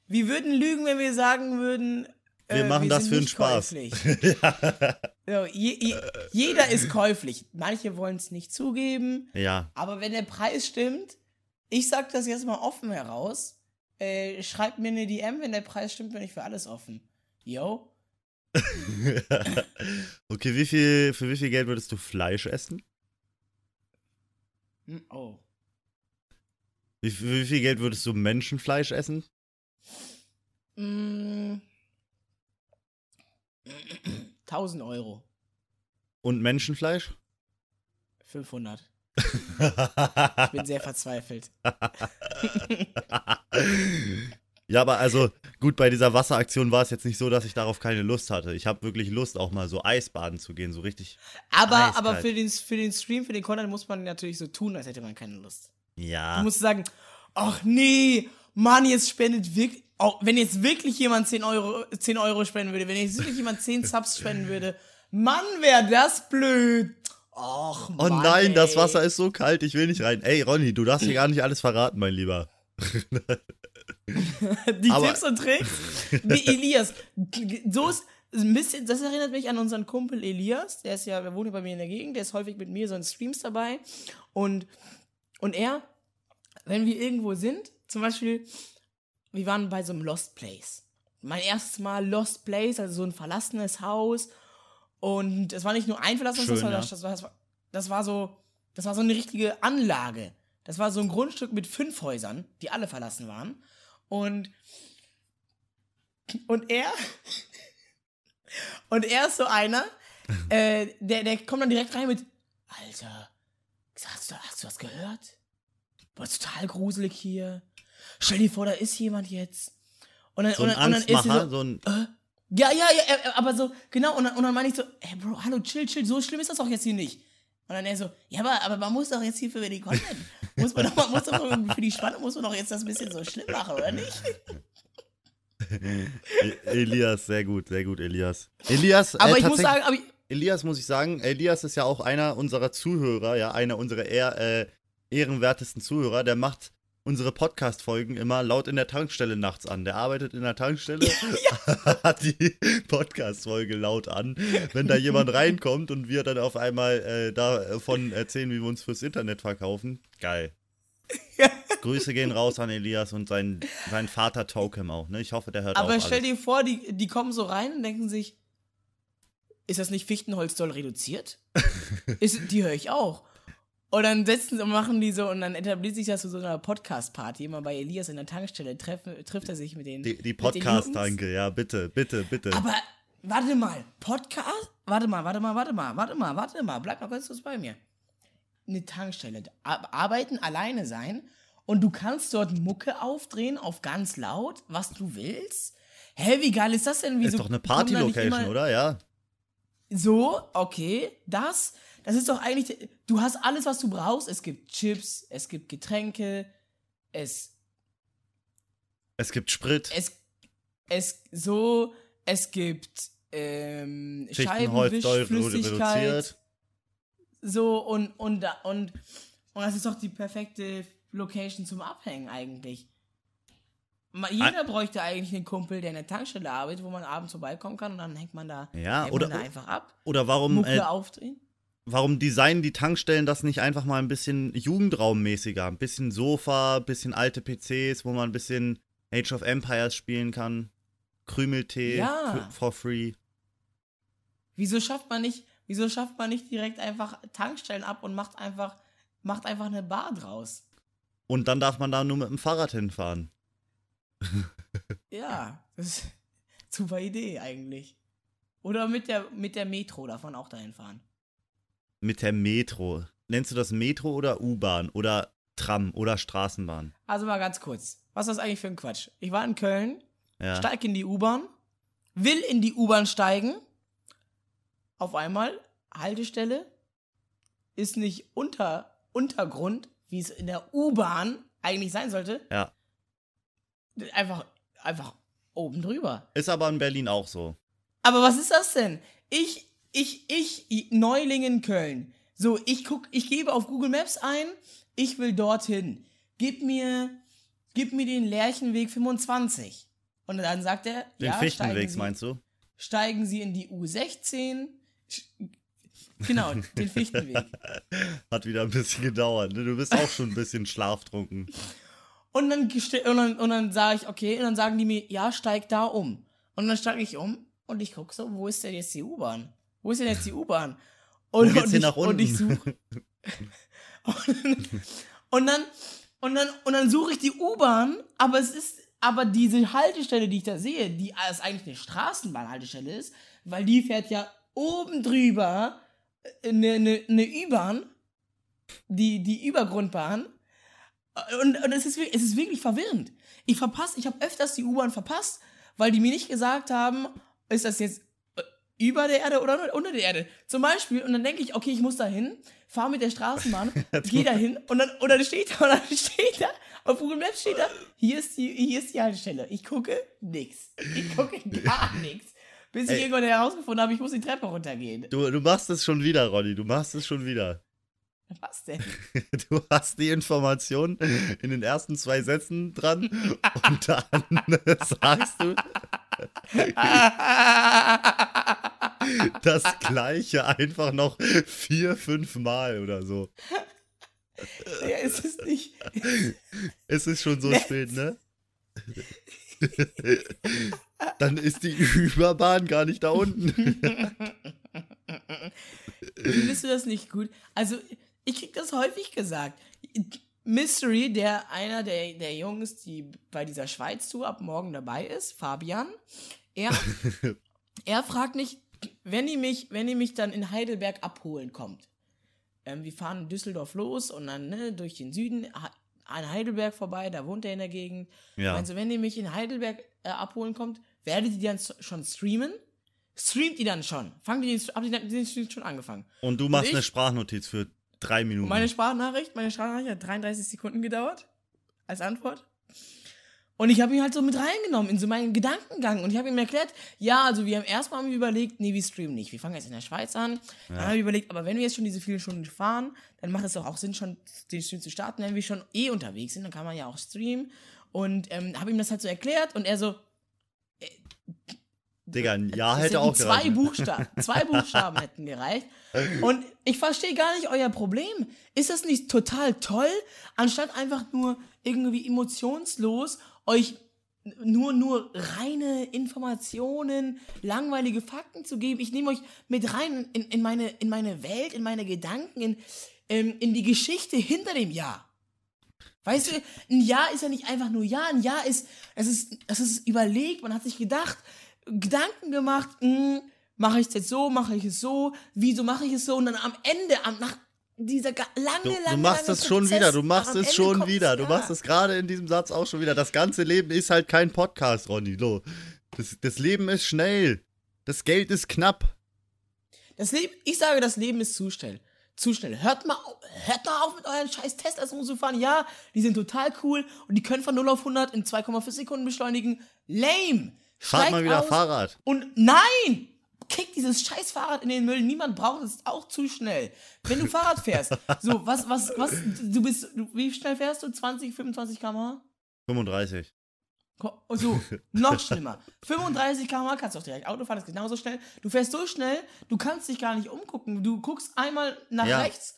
wir würden lügen, wenn wir sagen würden, Wir äh, machen das sind für nicht Spaß. So, je, je, jeder ist käuflich. Manche wollen es nicht zugeben. Ja, Aber wenn der Preis stimmt, ich sag das jetzt mal offen heraus, äh, schreibt mir eine DM, wenn der Preis stimmt, bin ich für alles offen. Yo. okay, wie viel, für wie viel Geld würdest du Fleisch essen? Hm, Oh. Wie, für wie viel Geld würdest du Menschenfleisch essen? Mm. 1000 Euro. Und Menschenfleisch? 500. Ich bin sehr verzweifelt. ja, aber also gut, bei dieser Wasseraktion war es jetzt nicht so, dass ich darauf keine Lust hatte. Ich habe wirklich Lust, auch mal so Eisbaden zu gehen, so richtig. Aber, Eiskalt. aber für, den, für den Stream, für den Content muss man natürlich so tun, als hätte man keine Lust. Du Ja. musst sagen, ach nee, Mann, jetzt spendet wirklich, auch wenn jetzt wirklich jemand 10 Euro, 10 Euro spenden würde, wenn jetzt wirklich jemand 10 Subs spenden würde, Mann, wäre das blöd. Och, Oh Mann, nein, das ey. Wasser ist so kalt, ich will nicht rein. Ey, Ronny, du darfst hier gar nicht alles verraten, mein Lieber. Die Aber- Tipps und Tricks? Wie Elias. So ist ein bisschen, das erinnert mich an unseren Kumpel Elias. Der ist ja, der wohnt ja bei mir in der Gegend, der ist häufig mit mir so in Streams dabei. Und, und er, wenn wir irgendwo sind, zum Beispiel, wir waren bei so einem Lost Place. Mein erstes Mal Lost Place, also so ein verlassenes Haus. Und es war nicht nur ein verlassenes Schön, Haus, sondern ja. das, war, das, war, das war so, das war so eine richtige Anlage. Das war so ein Grundstück mit fünf Häusern, die alle verlassen waren. Und, und er, und er ist so einer, äh, der, der kommt dann direkt rein mit, Alter, hast du, hast du was gehört? Ist total gruselig hier. Stell dir vor, da ist jemand jetzt. Und dann, So und dann, und dann ist sie so, so äh, ja, ja, ja, äh, aber so, genau, und dann, und dann meine ich so, ey Bro, hallo, chill, chill, so schlimm ist das auch jetzt hier nicht. Und dann er so, ja, aber, aber man muss doch jetzt hier für die Content, muss man doch, man muss doch für die Spannung, muss man doch jetzt das ein bisschen so schlimm machen, oder nicht? E- Elias, sehr gut, sehr gut, Elias. Elias, Aber äh, ich muss sagen, aber ich, Elias muss ich sagen, Elias ist ja auch einer unserer Zuhörer, ja, einer unserer eher äh, ehrenwertesten Zuhörer, der macht unsere Podcast-Folgen immer laut in der Tankstelle nachts an. Der arbeitet in der Tankstelle, hat die Podcast-Folge laut an. Wenn da jemand reinkommt und wir dann auf einmal äh, davon erzählen, wie wir uns fürs Internet verkaufen, geil. Grüße gehen raus an Elias und sein, sein Vater Tokem auch, ne? Ich hoffe, der hört auch aber stell alles. dir vor, die, die kommen so rein und denken sich, ist das nicht Fichtenholz doll reduziert? ist, die höre ich auch. Und dann setzen sie und machen die so und dann etabliert sich das zu so einer Podcast-Party. Immer bei Elias in der Tankstelle treffen, trifft er sich mit den. Die, die. Podcast-Tanke, ja, bitte, bitte, bitte. Aber warte mal, Podcast? Warte mal, warte mal, warte mal, warte mal, warte mal, bleib mal ganz kurz bei mir. Eine Tankstelle, Ar- arbeiten, alleine sein und du kannst dort Mucke aufdrehen auf ganz laut, was du willst. Hä, wie geil ist das denn? Wieso ist doch eine Party-Location, oder? Ja. So, okay, das, das ist doch eigentlich, du hast alles, was du brauchst. Es gibt Chips, es gibt Getränke, es, Es gibt Sprit, es, es, so, es gibt ähm, Scheibenwischflüssigkeit. reduziert. So, und, und, da- und, und das ist doch die perfekte Location zum Abhängen eigentlich. Jeder bräuchte eigentlich einen Kumpel, der in der Tankstelle arbeitet, wo man abends vorbeikommen kann und dann hängt man da, Ja, oder- da einfach ab, Oder warum, Mucke äh, aufdrehen. Warum designen die Tankstellen das nicht einfach mal ein bisschen jugendraummäßiger? Ein bisschen Sofa, ein bisschen alte PCs, wo man ein bisschen Age of Empires spielen kann. Krümeltee Ja. for free. Wieso schafft man nicht, wieso schafft man nicht direkt einfach Tankstellen ab und macht einfach, macht einfach eine Bar draus? Und dann darf man da nur mit dem Fahrrad hinfahren. Ja, das ist eine super Idee eigentlich. Oder mit der, mit der Metro darf man auch dahin fahren. Mit der Metro. Nennst du das Metro oder U-Bahn oder Tram oder Straßenbahn? Also mal ganz kurz. Was ist das eigentlich für ein Quatsch? Ich war in Köln, Ja. steig in die U-Bahn, will in die U-Bahn steigen. Auf einmal, Haltestelle, ist nicht unter Untergrund, wie es in der U-Bahn eigentlich sein sollte. ja. Einfach, einfach oben drüber. Ist aber in Berlin auch so. Aber was ist das denn? Ich, ich, ich, Neuling in Köln. So, ich guck, ich gebe auf Google Maps ein, ich will dorthin. Gib mir, gib mir den Lerchenweg 25. Und dann sagt er, Den ja, Fichtenweg Sie, meinst du? steigen Sie in die U16. Sch- Genau, den Fichtenweg. Hat wieder ein bisschen gedauert. Ne? Du bist auch schon ein bisschen schlaftrunken. Und dann, und dann, und dann sage ich, okay, und dann sagen die mir, ja, steig da um. Und dann steige ich um und ich gucke so, wo ist denn jetzt die U-Bahn? Wo ist denn jetzt die U-Bahn? Und, und, ich, und ich suche. und, und dann, und dann, und dann suche ich die U-Bahn, aber es ist, aber diese Haltestelle, die ich da sehe, die als eigentlich eine Straßenbahnhaltestelle ist, weil die fährt ja oben drüber eine, eine, eine U-Bahn, die, die Übergrundbahn. Und, und es, ist, es ist wirklich verwirrend. Ich verpasse, ich habe öfters die U-Bahn verpasst, weil die mir nicht gesagt haben, ist das jetzt äh, über der Erde oder unter der Erde. Zum Beispiel, und dann denke ich, okay, ich muss da hin, fahre mit der Straßenbahn, gehe da hin und dann, und dann steht da, und dann steht da, auf Google Maps steht da, hier ist die, hier ist die Haltestelle. Ich gucke nix. Ich gucke gar nichts. Bis ich Ey. irgendwann herausgefunden habe, ich muss die Treppe runtergehen. Du, du machst es schon wieder, Ronny. Du machst es schon wieder. Was denn? Du hast die Information in den ersten zwei Sätzen dran und dann sagst du das Gleiche einfach noch vier, fünf Mal oder so. ja, ist es nicht. Es ist schon so Nett. spät, ne? Dann ist die Überbahn gar nicht da unten. Findest du das nicht gut? Also, ich krieg das häufig gesagt. Mystery, der einer der, der Jungs, die bei dieser Schweiz-Tour ab morgen dabei ist, Fabian, er, er fragt mich, wenn die mich, wenn die mich dann in Heidelberg abholen kommt. Ähm, wir fahren in Düsseldorf los und dann ne, durch den Süden an Heidelberg vorbei, da wohnt er in der Gegend. Ja. Also, wenn die mich in Heidelberg äh, abholen kommt, werdet ihr dann schon streamen? Streamt ihr dann schon? Fangen die den, habt ihr den Stream schon angefangen? Und du machst ich- eine Sprachnotiz für drei Minuten. Meine Sprachnachricht, meine Sprachnachricht hat 33 Sekunden gedauert als Antwort. Und ich habe ihn halt so mit reingenommen in so meinen Gedankengang und ich habe ihm erklärt, ja, also wir haben erstmal überlegt, nee, wir streamen nicht. Wir fangen jetzt in der Schweiz an. Dann habe ich überlegt, aber wenn wir jetzt schon diese vielen Stunden fahren, dann macht es doch auch Sinn, schon den Stream zu starten, wenn wir schon eh unterwegs sind, dann kann man ja auch streamen. Und ähm, habe ihm das halt so erklärt und er so, Digga, ein Jahr hätte auch zwei gereicht. Buchstaben, zwei Buchstaben hätten gereicht. Und ich verstehe gar nicht euer Problem. Ist das nicht total toll, anstatt einfach nur irgendwie emotionslos euch nur nur reine Informationen, langweilige Fakten zu geben? Ich nehme euch mit rein in, in meine in meine Welt, in meine Gedanken, in ähm, in die Geschichte hinter dem Jahr. Weißt du, ein Jahr ist ja nicht einfach nur Jahr, ein Jahr ist, es ist, es ist überlegt, man hat sich gedacht, Gedanken gemacht, mache ich es jetzt so, mache ich es so, wieso mache ich es so und dann am Ende, am, nach dieser lange, Du, lange, du machst lange es schon Prozess, wieder, du machst es schon wieder. Du machst es gerade in diesem Satz auch schon wieder. Das ganze Leben ist halt kein Podcast, Ronny. So. Das, das Leben ist schnell. Das Geld ist knapp. Das Leben, ich sage, das Leben ist zu schnell. Zu schnell. Hört mal, auf, hört mal auf mit euren scheiß Teslas zu fahren. Ja, die sind total cool und die können von 0 auf 100 in 2,5 Sekunden beschleunigen. Lame. Fahrt mal wieder aus Fahrrad. Und nein! Kick dieses scheiß Fahrrad in den Müll. Niemand braucht es. Ist auch zu schnell. Wenn du Fahrrad fährst, so, was, was, was, du bist, wie schnell fährst du? 20, 25 km/h? 35. Ko- So, noch schlimmer. 35 km/h kannst du auch direkt Auto fahren, das ist genauso schnell. Du fährst so schnell, du kannst dich gar nicht umgucken. Du guckst einmal nach Ja. rechts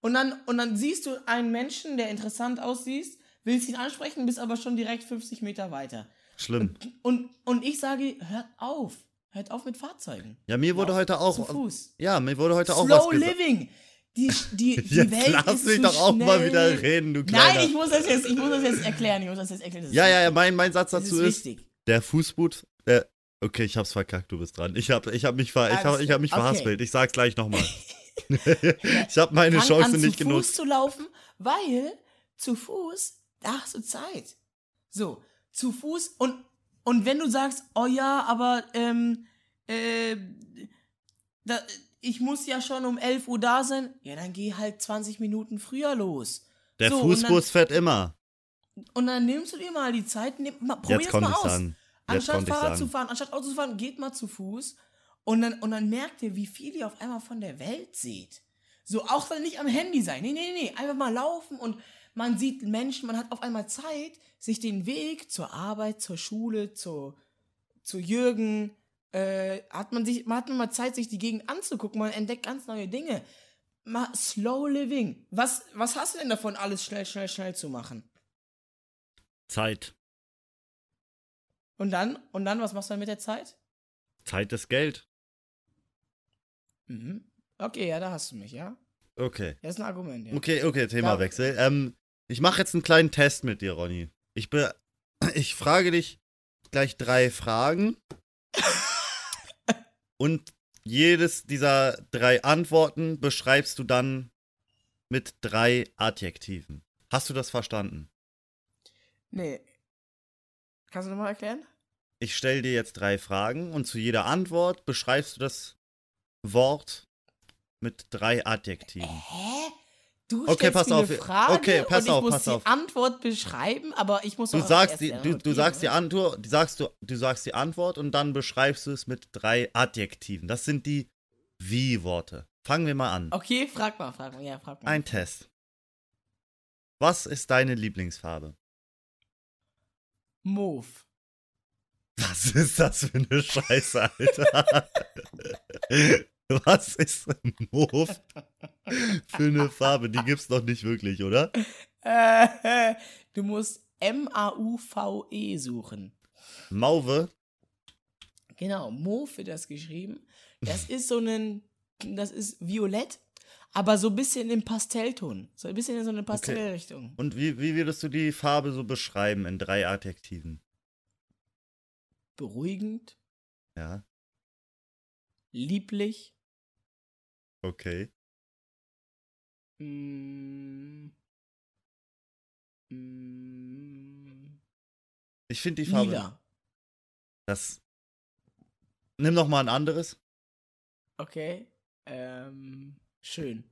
und dann, und dann siehst du einen Menschen, der interessant aussieht, willst ihn ansprechen, bist aber schon direkt 50 Meter weiter. Schlimm. Und, und ich sage, hört auf. Hört auf mit Fahrzeugen. Ja, mir wurde heute Zu auch. Fuß. Ja, mir wurde heute auch was Slow gesagt. living. Die, die, die Jetzt Welt lass ist mich zu doch auch mal wieder reden, du Kleiner. Nein, ich muss das jetzt, ich muss das jetzt erklären. Ich muss das jetzt erklären. Das Ja, ja, ja, mein, mein Satz dazu ist ist, der Fußboot, äh, okay, ich hab's verkackt, du bist dran. Ich hab, ich hab mich, ver, ich hab, ich hab mich. Okay. verhaspelt. Ich sag's gleich nochmal. ich hab meine Fang Chance an, nicht zu Fuß genutzt. zu laufen, weil zu Fuß, da hast du Zeit. So, zu Fuß und, und wenn du sagst, oh ja, aber ähm, äh, da, ich muss ja schon um 11 Uhr da sein, ja, dann geh halt 20 Minuten früher los. Der so, Fußbus fährt immer. Und dann nimmst du dir mal die Zeit, nimm, mal, probier Jetzt es konnte mal aus. sagen. Anstatt Fahrrad zu fahren, anstatt Auto zu fahren, geht mal zu Fuß und dann, und dann merkt ihr, wie viel ihr auf einmal von der Welt seht. So, auch dann nicht am Handy sein. Nee, nee, nee, einfach mal laufen und man sieht Menschen, man hat auf einmal Zeit, sich den Weg zur Arbeit, zur Schule, zu, zu Jürgen, äh, hat man sich, man hat mal Zeit, sich die Gegend anzugucken, man entdeckt ganz neue Dinge. Mal slow living. Was, was hast du denn davon, alles schnell, schnell, schnell zu machen? Zeit. Und dann, und dann, was machst du dann mit der Zeit? Zeit ist Geld. Mhm. Okay, ja, da hast du mich, ja? Okay. Das ist ein Argument, ja. Okay, okay, Themawechsel. Ähm, ich mache jetzt einen kleinen Test mit dir, Ronny. Ich, be ich frage dich gleich drei Fragen. und jedes dieser drei Antworten beschreibst du dann mit drei Adjektiven. Hast du das verstanden? Nee. Kannst du nochmal erklären? Ich stelle dir jetzt drei Fragen und zu jeder Antwort beschreibst du das Wort mit drei Adjektiven. Hä? Du Okay, stellst pass mir auf. eine Frage Okay, pass und ich auf, muss pass die auf. Antwort beschreiben, aber ich muss Du auch sagst die, du, Antwort du sagst die? Antwort, die sagst du, du sagst die Antwort und dann beschreibst du es mit drei Adjektiven. Das sind die Wie-Worte. Fangen wir mal an. Okay, frag mal, frag mal, ja, frag mal. Ein Test. Was ist deine Lieblingsfarbe? Move. Was ist das für eine Scheiße, Alter? Was ist Mauve für eine Farbe? Die gibt's noch nicht wirklich, oder? Äh, du musst M-A-U-V-E suchen. Mauve? Genau, Mauve wird das geschrieben. Das ist so ein, das ist violett, aber so ein bisschen im Pastellton. So ein bisschen in so eine Pastellrichtung. Und wie, wie würdest du die Farbe so beschreiben in drei Adjektiven? Beruhigend, Ja, lieblich, okay. mm, mm, Ich finde die Farbe. lila. Das. Nimm noch mal ein anderes. Okay. Ähm, schön.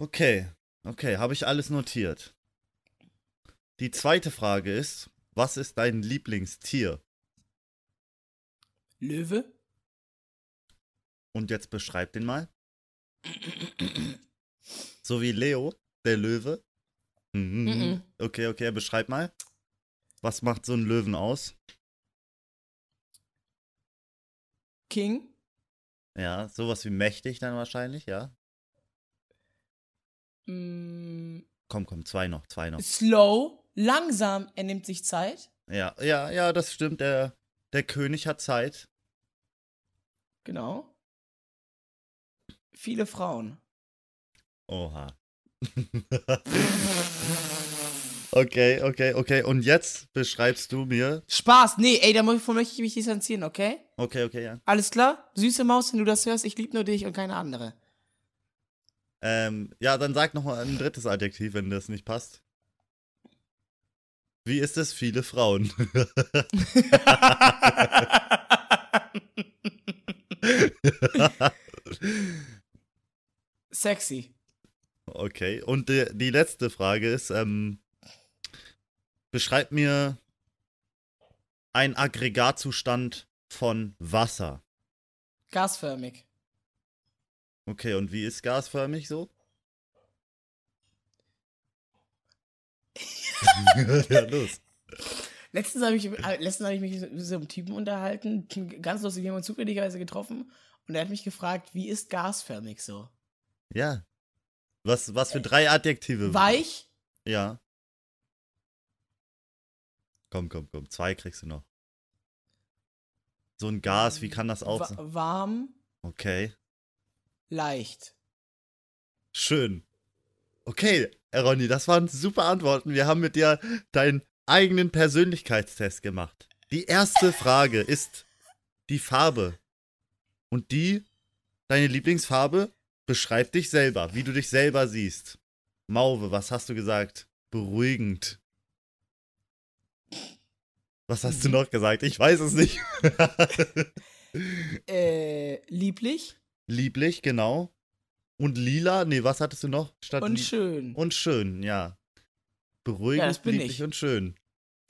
Okay, okay, habe ich alles notiert. Die zweite Frage ist, was ist dein Lieblingstier? Löwe. Und jetzt beschreib den mal. So wie Leo, der Löwe. Mhm. Okay, okay, beschreib mal. Was macht so ein Löwen aus? King. Ja, sowas wie mächtig dann wahrscheinlich, ja. Mm, Komm, komm, zwei noch, zwei noch. slow. Langsam. Er nimmt sich Zeit. Ja, ja, ja, das stimmt. Der, der König hat Zeit. Genau. Viele Frauen. Oha. okay, okay, okay. Und jetzt beschreibst du mir. Spaß. Nee, ey, davon möchte ich mich distanzieren, okay? Okay, okay, ja. Alles klar? Süße Maus, wenn du das hörst, ich liebe nur dich und keine andere. Ähm, ja, dann sag noch mal ein drittes Adjektiv, wenn das nicht passt. Wie ist es viele Frauen? Sexy. Okay, und die, die letzte Frage ist, ähm, beschreib mir einen Aggregatzustand von Wasser. Gasförmig. Okay, und wie ist gasförmig so? ja, los. Letztens habe ich, äh, letztens hab ich mich mit so einem Typen unterhalten, ganz lustig, wir haben uns zufälligerweise getroffen und er hat mich gefragt, wie ist gasförmig so? Ja. Was, was für drei Adjektive? Weich, Ja. Komm, komm, komm. Zwei kriegst du noch. So ein Gas, wie kann das auch sein? warm, Okay. leicht. Schön. Okay, Ronny, das waren super Antworten. Wir haben mit dir deinen eigenen Persönlichkeitstest gemacht. Die erste Frage ist die Farbe. Und die, deine Lieblingsfarbe, beschreib dich selber, wie du dich selber siehst. Mauve, was hast du gesagt? Beruhigend. Was hast du noch gesagt? Ich weiß es nicht. Äh, lieblich Lieblich, genau. Und lila, nee, was hattest du noch? Statt und schön. Und schön, ja. Beruhigend, Ja, das bin lieblich ich. und schön.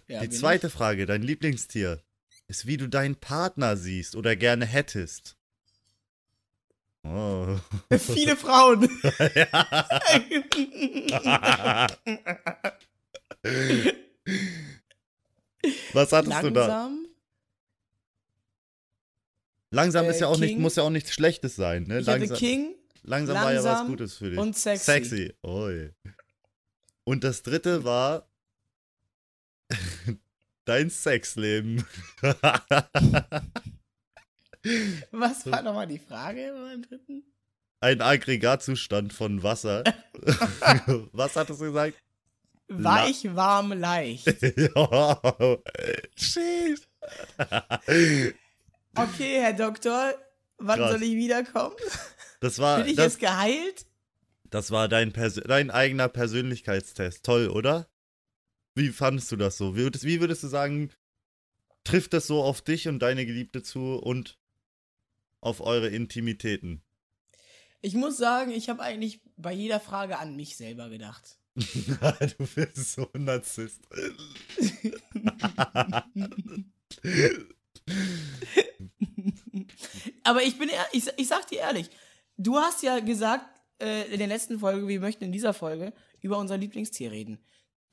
Ja, Die zweite Frage, dein Lieblingstier, ist, wie du deinen Partner siehst oder gerne hättest. Oh. ich. Viele Frauen. Was hattest du da? Langsam. Langsam ist Äh, ja auch nicht, King. muss ja auch nichts Schlechtes sein, ne? Ich hatte Langsam, King langsam war ja was langsam Gutes für dich. und sexy. Sexy. Oi. Und das dritte war dein Sexleben. Was war nochmal die Frage beim dritten? Ein Aggregatzustand von Wasser. Was hattest du gesagt? Weich, warm, leicht. Shit. Okay, Herr Doktor, wann Krass. soll ich wiederkommen? Das war, Bin ich das, jetzt geheilt? das war dein, dein eigener Persönlichkeitstest. Toll, oder? Wie fandest du das so? Wie würdest, wie würdest du sagen, trifft das so auf dich und deine Geliebte zu und auf eure Intimitäten? Ich muss sagen, ich habe eigentlich bei jeder Frage an mich selber gedacht. du bist so ein Narzisst. Aber ich bin ich, ich sag dir ehrlich, du hast ja gesagt äh, in der letzten Folge, wir möchten in dieser Folge über unser Lieblingstier reden.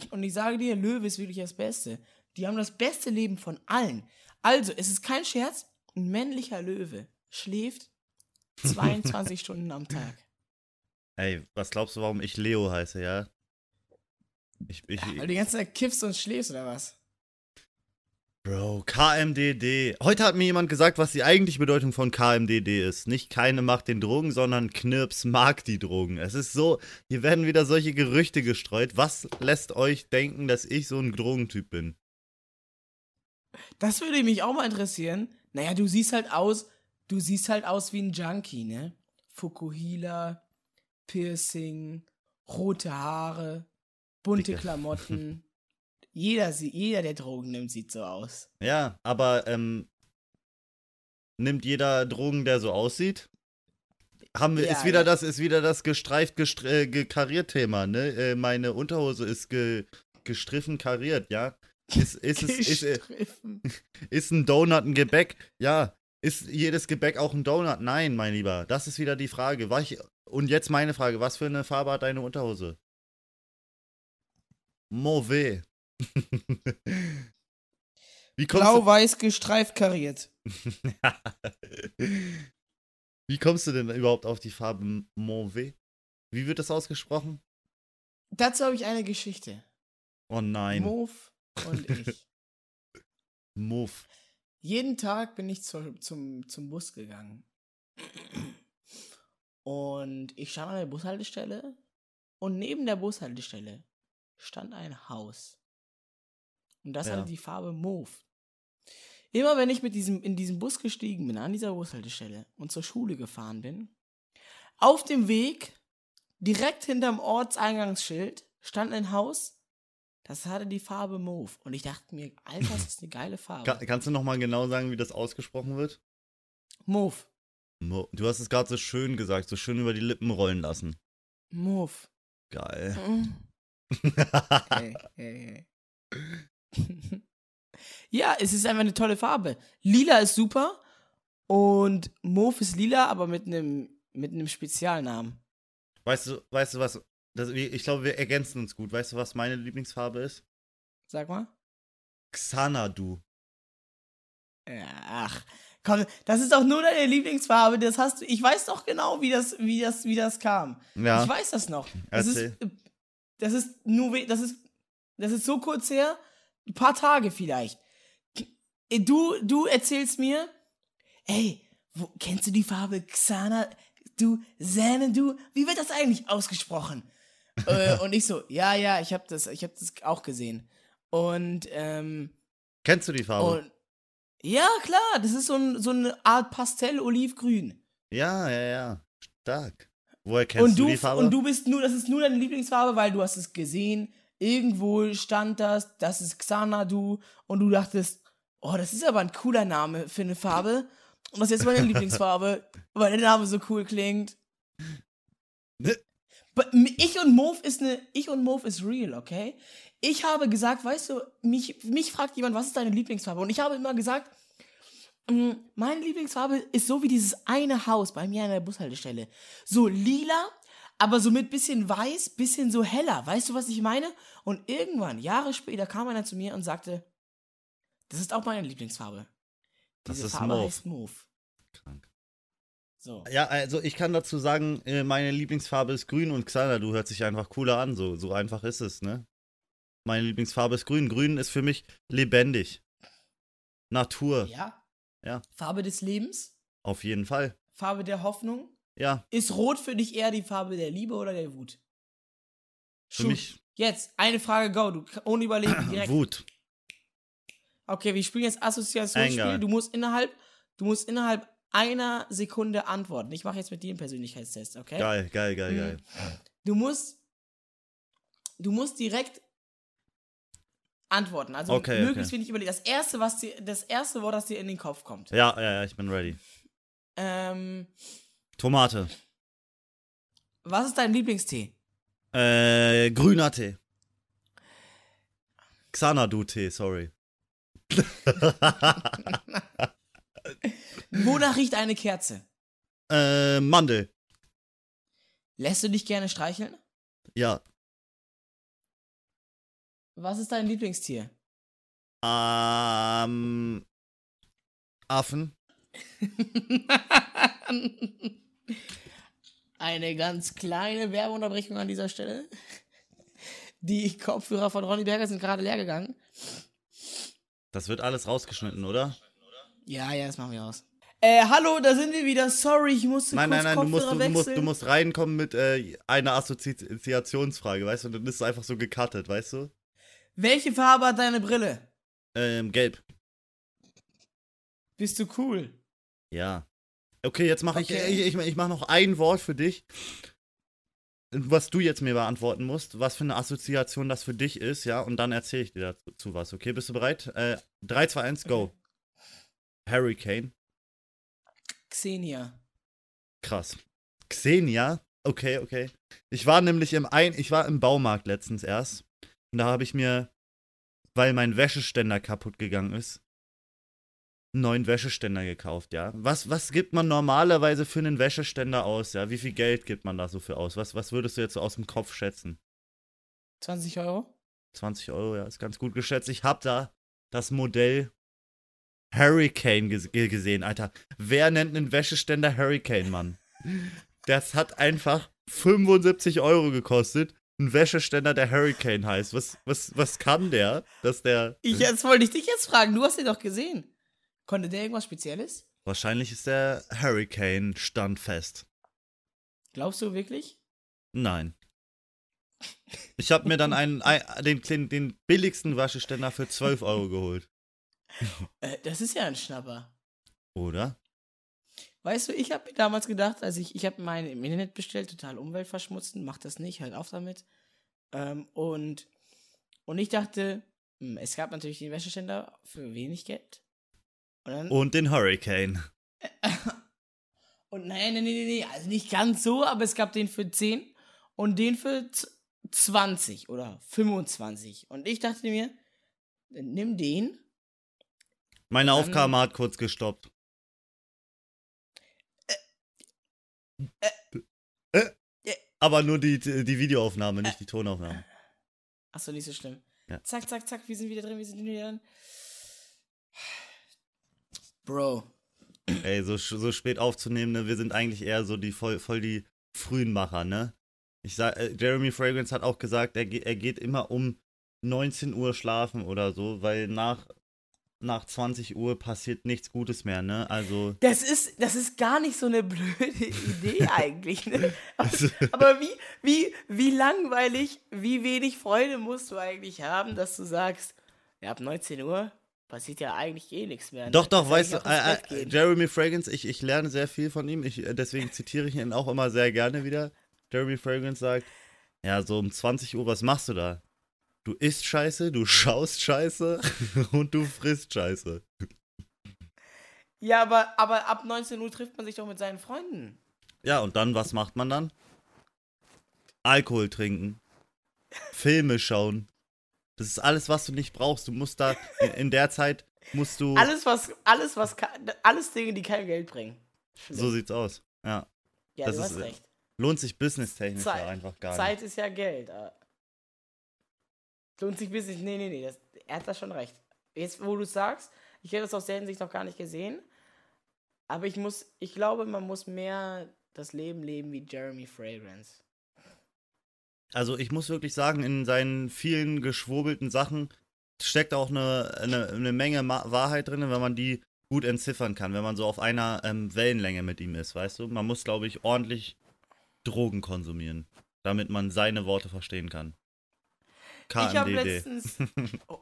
Und ich sage dir, Löwe ist wirklich das Beste. Die haben das beste Leben von allen. Also, es ist kein Scherz, ein männlicher Löwe schläft 22 Stunden am Tag. Ey, was glaubst du, warum ich Leo heiße, ja? Ich, ich, Weil du die ganze Zeit kiffst und schläfst oder was? Bro, KMDD. Heute hat mir jemand gesagt, was die eigentliche Bedeutung von KMDD ist. Nicht keine macht den Drogen, sondern Knirps mag die Drogen. Es ist so, hier werden wieder solche Gerüchte gestreut. Was lässt euch denken, dass ich so ein Drogentyp bin? Das würde mich auch mal interessieren. Naja, du siehst halt aus, du siehst halt aus wie ein Junkie, ne? Fukuhila, Piercing, rote Haare, bunte Digga. Klamotten. Jeder, jeder, der Drogen nimmt, sieht so aus. Ja, aber ähm, nimmt jeder Drogen, der so aussieht? Haben Ja, ist wieder ja. das, ist wieder das gestreift, gestr äh, gekariert Thema, ne? Äh, meine Unterhose ist ge gestriffen kariert, ja? Ist, ist, es, ist, äh. Ist ein Donut ein Gebäck? Ja. Ist jedes Gebäck auch ein Donut? Nein, mein Lieber. Das ist wieder die Frage. Ich, und jetzt meine Frage. Was für eine Farbe hat deine Unterhose? Mauvais. Blau-weiß gestreift kariert. wie kommst du denn überhaupt auf die Farbe Mauvais? Wie wird das ausgesprochen? Dazu habe ich eine Geschichte. Oh nein. Move und ich. Move. Jeden Tag bin ich zur, zum, zum Bus gegangen. Und ich stand an der Bushaltestelle und neben der Bushaltestelle stand ein Haus. Und das Ja. hatte die Farbe Mauve. Immer wenn ich mit diesem, in diesem Bus gestiegen bin, an dieser Bushaltestelle und zur Schule gefahren bin, auf dem Weg, direkt hinterm Ortseingangsschild, stand ein Haus das hatte die Farbe Mauve. Und ich dachte mir, Alter, das ist eine geile Farbe. Ka kannst du nochmal genau sagen, wie das ausgesprochen wird? Mauve. Mo du hast es gerade so schön gesagt, so schön über die Lippen rollen lassen. Mauve. Geil. Mhm. Hey, hey, hey. ja, es ist einfach eine tolle Farbe. Lila ist super und Mauve ist lila, aber mit einem mit einem Spezialnamen. Weißt du, weißt du was? Das, ich glaube, wir ergänzen uns gut. Weißt du, was meine Lieblingsfarbe ist? Sag mal. Xanadu. Ach, komm, das ist doch nur deine Lieblingsfarbe. Das hast du. Ich weiß doch genau, wie das, wie das, wie das kam. Ja. Ich weiß das noch. Das Erzähl. ist, das ist nur, das ist, das ist so kurz her, ein paar Tage vielleicht. Du, du erzählst mir, ey, wo, kennst du die Farbe Xana, du, Xanadu? Wie wird das eigentlich ausgesprochen? Äh, und ich so, ja, ja, ich habe das, ich habe das auch gesehen. Und, ähm, Kennst du die Farbe? und, ja, klar, das ist so, ein, so eine Art Pastell-Olivgrün. ja, ja, ja. Stark. Woher kennst und du, du, die Farbe? Und du bist nur, das ist nur deine Lieblingsfarbe, weil du hast es gesehen. Irgendwo stand das, das ist Xanadu. Und du dachtest, oh, das ist aber ein cooler Name für eine Farbe. Und das ist jetzt meine Lieblingsfarbe, weil der Name so cool klingt. Ich und Mauve ist eine, ich und Mauve ist real, okay? Ich habe gesagt, weißt du, mich, mich fragt jemand, was ist deine Lieblingsfarbe? Und ich habe immer gesagt, meine Lieblingsfarbe ist so wie dieses eine Haus bei mir an der Bushaltestelle. So lila, aber so mit bisschen weiß, bisschen so heller. Weißt du, was ich meine? Und irgendwann, Jahre später, kam einer zu mir und sagte, das ist auch meine Lieblingsfarbe. Das Diese ist Farbe Mauve. heißt Mauve. So. Ja, also ich kann dazu sagen, äh, meine Lieblingsfarbe ist grün und Xanadu hört sich einfach cooler an. So, so einfach ist es, ne? Meine Lieblingsfarbe ist grün. Grün ist für mich lebendig. Natur, Ja. Ja. Farbe des Lebens, auf jeden Fall. Farbe der Hoffnung. Ja, Ist Rot für dich eher die Farbe der Liebe oder der Wut? für Shoot. mich Jetzt, eine Frage, go. Du, ohne überlegen, direkt. Wut. Okay, wir spielen jetzt Assoziationsspiel. Du musst innerhalb, du musst innerhalb einer Sekunde antworten. Ich mache jetzt mit dir einen Persönlichkeitstest, okay? Geil, geil, geil, Mhm. geil. Du musst, du musst direkt antworten. Also Okay, möglichst okay. wenig überlegen. Das erste, was dir, das erste Wort, das dir in den Kopf kommt. Ja, ja, ja, ich bin ready. Ähm, Tomate. was ist dein Lieblingstee? Äh, grüner Tee. Xanadu-Tee, sorry. Wonach riecht eine Kerze? äh, Mandel. Lässt du dich gerne streicheln? Ja. Was ist dein Lieblingstier? Ähm, Affen. Eine ganz kleine Werbeunterbrechung an dieser Stelle. Die Kopfhörer von Ronny Berger sind gerade leer gegangen. Das wird alles rausgeschnitten, oder? Ja, ja, das machen wir aus. Äh, hallo, da sind wir wieder. Sorry, ich musste Nein, kurz nein, nein, du musst, Kopfhörer du, du, musst, du musst reinkommen mit äh, einer Assoziationsfrage, weißt du? Und dann ist es einfach so gecuttet, weißt du? Welche Farbe hat deine Brille? Ähm, gelb. Bist du cool? Ja. Okay, jetzt mache Okay. ich, ich, ich, ich mache noch ein Wort für dich, was du jetzt mir beantworten musst, was für eine Assoziation das für dich ist, ja? Und dann erzähle ich dir dazu was, okay? Bist du bereit? Äh, 3, 2, 1, go. Hurricane. Xenia. Krass. Xenia? Okay, okay. Ich war nämlich im ein ich war im Baumarkt letztens erst und da habe ich mir weil mein Wäscheständer kaputt gegangen ist einen neuen Wäscheständer gekauft, ja. Was was gibt man normalerweise für einen Wäscheständer aus, ja? Wie viel Geld gibt man da so für aus? Was was würdest du jetzt so aus dem Kopf schätzen? 20 Euro? 20 Euro, ja, ist ganz gut geschätzt. Ich habe da das Modell Hurricane ges ge- gesehen, Alter. Wer nennt einen Wäscheständer Hurricane, Mann? Das hat einfach 75 Euro gekostet. Ein Wäscheständer, der Hurricane heißt. Was, was, was kann der? Dass der. Ich, jetzt wollte ich dich jetzt fragen. Du hast ihn doch gesehen. Konnte der irgendwas Spezielles? Wahrscheinlich ist der Hurricane standfest. Glaubst du wirklich? Nein. Ich habe mir dann einen, ein, den, den, den billigsten Wäscheständer für 12 Euro geholt. Äh, das ist ja ein Schnapper. Oder? Weißt du, ich habe mir damals gedacht, als ich, ich habe mein im Internet bestellt, total umweltverschmutzend, mach das nicht, halt auf damit. Ähm, und Und ich dachte, hm, es gab natürlich den Wäscheständer für wenig Geld. Und, dann, und den Hurricane. und nein, nein, nein, nein, also nicht ganz so, aber es gab den für 10 und den für 20 oder 25. Und ich dachte mir, nimm den. Meine Aufgabe hat kurz gestoppt. Äh, äh, äh, aber nur die, die Videoaufnahme, nicht die Tonaufnahme. Achso, nicht so schlimm. Ja. Zack, zack, zack, wir sind wieder drin, wir sind wieder drin. Bro. Ey, so, so spät aufzunehmen, ne? Wir sind eigentlich eher so die voll, voll die frühen Macher, ne? Ich sag, äh, Jeremy Fragrance hat auch gesagt, er, er geht immer um 19 Uhr schlafen oder so, weil nach, nach 20 Uhr passiert nichts Gutes mehr, ne? Also. Das ist, das ist gar nicht so eine blöde Idee eigentlich, ne? Aber, aber wie, wie, wie langweilig, wie wenig Freude musst du eigentlich haben, dass du sagst, ja, ab 19 Uhr passiert ja eigentlich eh nichts mehr. Ne? Doch, doch, weißt du, äh, äh, Jeremy Fragrance, ich, ich lerne sehr viel von ihm, ich, äh, deswegen zitiere ich ihn auch immer sehr gerne wieder. Jeremy Fragrance sagt, ja, so um 20 Uhr, was machst du da? Du isst Scheiße, du schaust Scheiße und du frisst Scheiße. Ja, aber, aber ab 19 Uhr trifft man sich doch mit seinen Freunden. Ja, und dann, was macht man dann? Alkohol trinken, Filme schauen. Das ist alles, was du nicht brauchst. Du musst da in, in der Zeit musst du. Alles, was, alles, was, alles Dinge, die kein Geld bringen. So sieht's aus. Ja. Ja, das du hast recht. Lohnt sich businesstechnisch ja einfach gar Zeit nicht. Zeit ist ja Geld. Lohnt sich business. Nee, nee, nee. Das, er hat da schon recht. Jetzt, wo du sagst, ich hätte das aus der Hinsicht noch gar nicht gesehen. Aber ich muss, ich glaube, man muss mehr das Leben leben wie Jeremy Fragrance. Also ich muss wirklich sagen, in seinen vielen geschwurbelten Sachen steckt auch eine, eine, eine Menge Wahrheit drin, wenn man die gut entziffern kann, wenn man so auf einer ähm, Wellenlänge mit ihm ist, weißt du? Man muss, glaube ich, ordentlich Drogen konsumieren, damit man seine Worte verstehen kann. KMDD. Ich habe letztens, oh,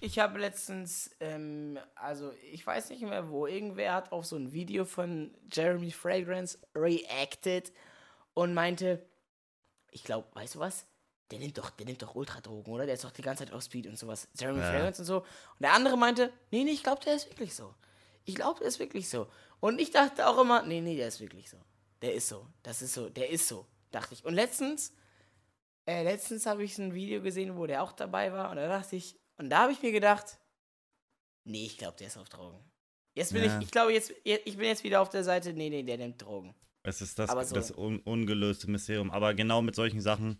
ich habe letztens, ähm, also ich weiß nicht mehr wo, irgendwer hat auf so ein Video von Jeremy Fragrance reacted und meinte, ich glaube, weißt du was? Der nimmt doch, der nimmt doch Ultradrogen, oder? Der ist doch die ganze Zeit auf Speed und sowas. Jeremy ja. Fragrance und so. Und der andere meinte, nee, nee, ich glaube, der ist wirklich so. Ich glaube, der ist wirklich so. Und ich dachte auch immer, nee, nee, der ist wirklich so der ist so. Das ist so, der ist so, dachte ich. Und letztens, äh, letztens habe ich ein Video gesehen, wo der auch dabei war. Und da dachte ich, und da habe ich mir gedacht, nee, ich glaube, der ist auf Drogen. Jetzt bin ja. ich, ich glaube, jetzt, ich bin jetzt wieder auf der Seite, nee, nee, der nimmt Drogen. Es ist das, so. das un ungelöste Mysterium. Aber genau mit solchen Sachen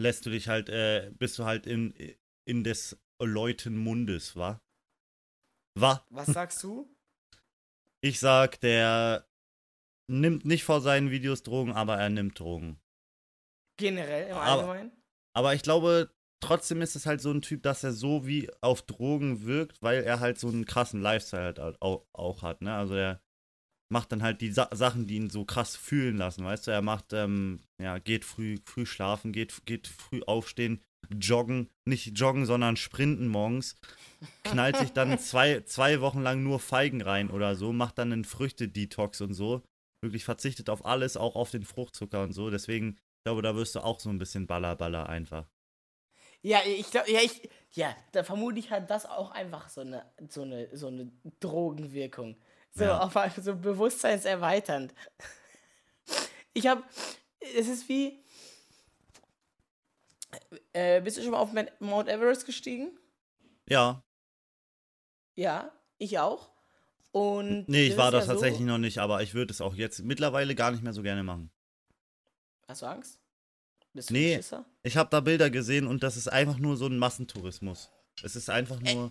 lässt du dich halt, äh, bist du halt in, in des Leuten Mundes, wa? Wa? Was sagst du? Ich sag, der nimmt nicht vor seinen Videos Drogen, aber er nimmt Drogen. Generell im Allgemeinen? Aber, aber ich glaube, trotzdem ist es halt so ein Typ, dass er so wie auf Drogen wirkt, weil er halt so einen krassen Lifestyle halt auch, auch hat, ne? Also er macht dann halt die Sa Sachen, die ihn so krass fühlen lassen, weißt du? Er macht, ähm, ja, geht früh, früh schlafen, geht, geht früh aufstehen, joggen, nicht joggen, sondern sprinten morgens, knallt sich dann zwei, zwei Wochen lang nur Feigen rein oder so, macht dann einen Früchte-Detox und so wirklich verzichtet auf alles, auch auf den Fruchtzucker und so. Deswegen, ich glaube, da wirst du auch so ein bisschen Baller-Baller einfach. Ja, ich glaube, ja, ich, ja, da vermute ich halt das auch einfach so eine, so eine, so eine Drogenwirkung. So, ja. auf so bewusstseinserweiternd. Ich habe, es ist wie, äh, bist du schon mal auf Mount Everest gestiegen? Ja. Ja, ich auch. Und nee, ich war da ja tatsächlich so, noch nicht, aber ich würde es auch jetzt mittlerweile gar nicht mehr so gerne machen. Hast du Angst? Bist du nee, ich habe da Bilder gesehen und das ist einfach nur so ein Massentourismus. Es ist einfach nur. Ä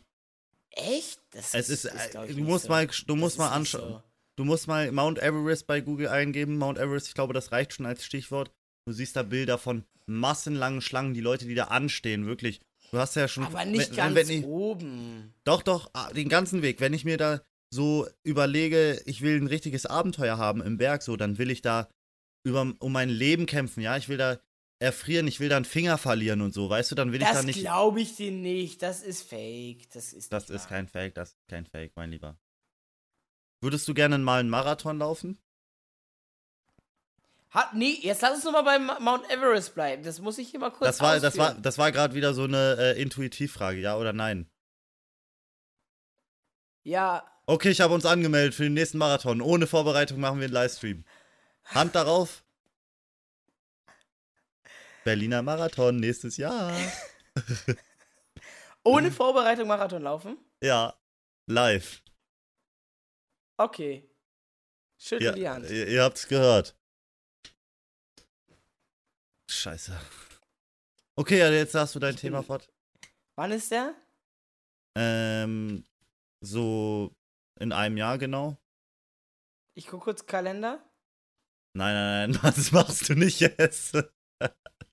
echt? Das es ist, ist du musst so. mal, du musst mal anschauen. So. Du musst mal Mount Everest bei Google eingeben. Mount Everest, ich glaube, das reicht schon als Stichwort. Du siehst da Bilder von massenlangen Schlangen, die Leute, die da anstehen, wirklich. Du hast ja schon. Aber nicht wenn, ganz wenn ich, oben. Doch, doch, ah, den ganzen Weg. Wenn ich mir da so überlege, ich will ein richtiges Abenteuer haben im Berg, so, dann will ich da über, um mein Leben kämpfen, ja, ich will da erfrieren, ich will da einen Finger verlieren und so, weißt du, dann will das ich da nicht. Das glaube ich dir nicht, das ist fake, das ist Das ist wahr. kein Fake, das ist kein Fake, mein Lieber. Würdest du gerne mal einen Marathon laufen? Hat, nee, jetzt lass uns nochmal beim Mount Everest bleiben. Das muss ich hier mal kurz Das war, das war, ausführen. das war gerade wieder so eine äh, Intuitivfrage, ja oder nein? Ja, Okay, ich habe uns angemeldet für den nächsten Marathon. Ohne Vorbereitung machen wir einen Livestream. Hand darauf. Berliner Marathon nächstes Jahr. ohne Vorbereitung Marathon laufen? Ja, live. Okay. Schüttel Ja, die Hand. ihr, ihr habt's gehört. Scheiße. Okay, ja, jetzt hast du dein Thema fort. Wann ist der? Ähm, so in einem Jahr genau. Ich guck kurz Kalender. Nein, nein, nein, was machst du nicht jetzt?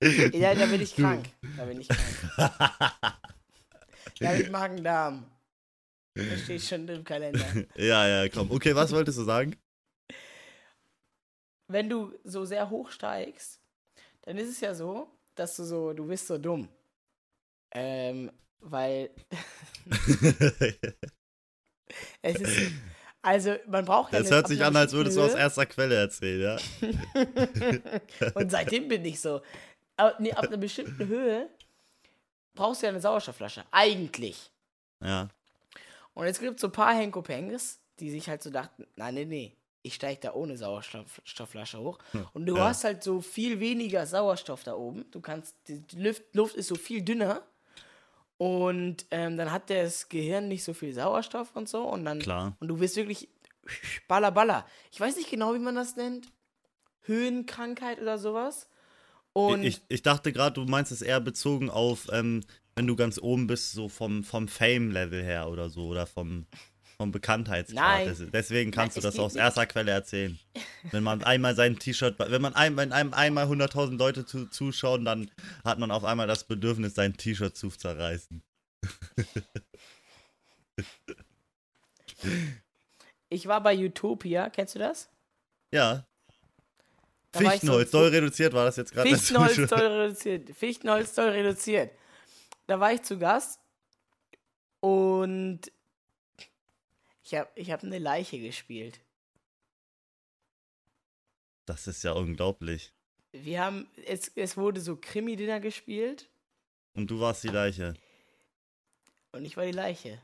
Ja, da bin ich krank. Da bin ich krank. Ja, mit Magen-Darm. Da steht schon im Kalender. ja, ja, komm. Okay, was wolltest du sagen? Wenn du so sehr hoch steigst, dann ist es ja so, dass du so, du bist so dumm. Ähm, weil es ist, also man braucht ja Das hört sich an, als würdest du aus erster Quelle erzählen, ja? Und seitdem bin ich so. Aber, nee, ab einer bestimmten Höhe brauchst du ja eine Sauerstoffflasche. Eigentlich. Ja. Und jetzt gibt es so ein paar Henko Penges, die sich halt so dachten, nein, nee, nee, ich steige da ohne Sauerstoffflasche hoch. Und du Ja. hast halt so viel weniger Sauerstoff da oben. Du kannst, die Luft, Luft ist so viel dünner. Und ähm, dann hat das Gehirn nicht so viel Sauerstoff und so. Und dann, Klar. und du wirst wirklich baller, baller. Ich weiß nicht genau, wie man das nennt. Höhenkrankheit oder sowas. Und Ich, ich dachte gerade, du meinst es eher bezogen auf, ähm, wenn du ganz oben bist, so vom, vom Fame-Level her oder so, oder vom, vom Bekanntheitsgrad. Nein. Des- Deswegen kannst Nein, du das aus nicht. erster Quelle erzählen. Wenn man einmal sein T-Shirt, wenn man ein, wenn einem einmal 100.000 Leute zu, zuschauen, dann hat man auf einmal das Bedürfnis, sein T-Shirt zu zerreißen. ich war bei Utopia, kennst du das? Ja. Da ich so- Fichtenholz, doll reduziert war das jetzt gerade. Fichtenholz toll reduziert. Fichtenholz toll reduziert. Da war ich zu Gast und ich habe ich hab eine Leiche gespielt. Das ist ja unglaublich. Wir haben, es, es wurde so Krimi-Dinner gespielt Und du warst die Leiche. und ich war die Leiche.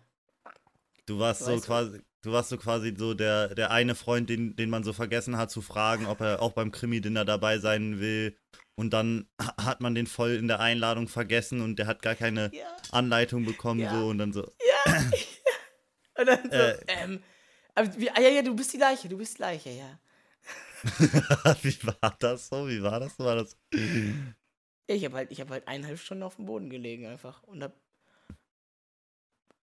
Du warst so quasi, du warst so quasi so der, der eine Freund, den, den man so vergessen hat zu fragen, ob er auch beim Krimi-Dinner dabei sein will. Und dann ha- hat man den voll in der Einladung vergessen und der hat gar keine Ja. Anleitung bekommen Ja. so und dann so. Und dann so, Äh. ähm, aber wie, ah, ja, ja, du bist die Leiche, du bist die Leiche, ja. Wie war das so? Wie war das? War das? Ja, ich habe halt, ich hab halt eineinhalb Stunden auf dem Boden gelegen einfach und hab,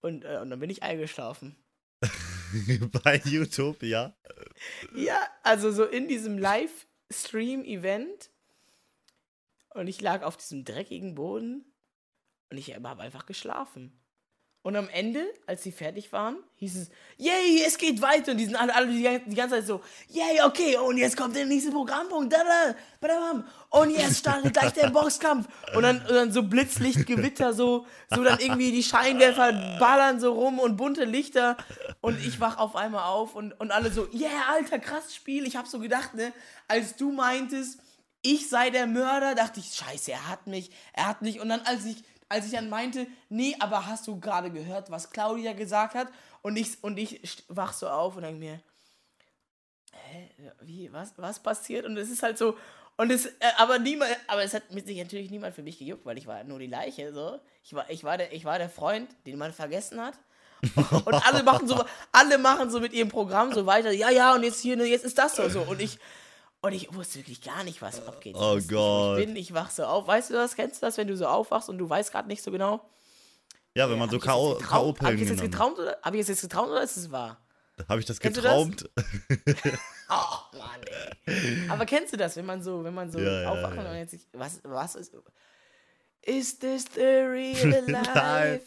und, äh, und dann bin ich eingeschlafen. Bei Utopia? Ja, also so in diesem Livestream-Event. Und ich lag auf diesem dreckigen Boden und ich habe einfach geschlafen. Und am Ende, als sie fertig waren, hieß es, yay, es geht weiter. Und die sind alle, alle die, die ganze Zeit so, yay, okay, und jetzt kommt der nächste Programmpunkt. Da, da. Und jetzt startet gleich der Boxkampf. Und dann, und dann so Blitzlichtgewitter, so, so dann irgendwie die Scheinwerfer ballern so rum und bunte Lichter. Und ich wach auf einmal auf und, und alle so, yeah, alter, krass Spiel. Ich hab so gedacht, ne, als du meintest, ich sei der Mörder, dachte ich, scheiße, er hat mich, er hat mich. Und dann, als ich, als ich dann meinte, nee, aber hast du gerade gehört, was Claudia gesagt hat? Und ich, und ich wach so auf und denke mir, hä, wie, was, was passiert? Und es ist halt so, und es, äh, aber niemand, aber es hat mit sich natürlich niemand für mich gejuckt, weil ich war nur die Leiche, so. Ich war, ich war der, ich war der Freund, den man vergessen hat. Und alle machen so, alle machen so mit ihrem Programm so weiter, ja, ja, und jetzt hier, ne, jetzt ist das so, so. Und ich, und ich wusste wirklich gar nicht, was abgeht. Ich Oh Gott. Ich bin, ich wach so auf. Weißt du das? Kennst du das, wenn du so aufwachst und du weißt gerade nicht so genau? Ja, wenn man so Hab ich das jetzt getrau- Hab K.O.-Pillen ich das jetzt geträumt oder, hab ich das jetzt geträumt oder ist es wahr? Habe ich das Kennst du das? getraumt? Oh, Mann, ey. Aber kennst du das, wenn man so, wenn man so Ja, ja, aufwacht ja. und man jetzt sich, was, was ist, is this the real life?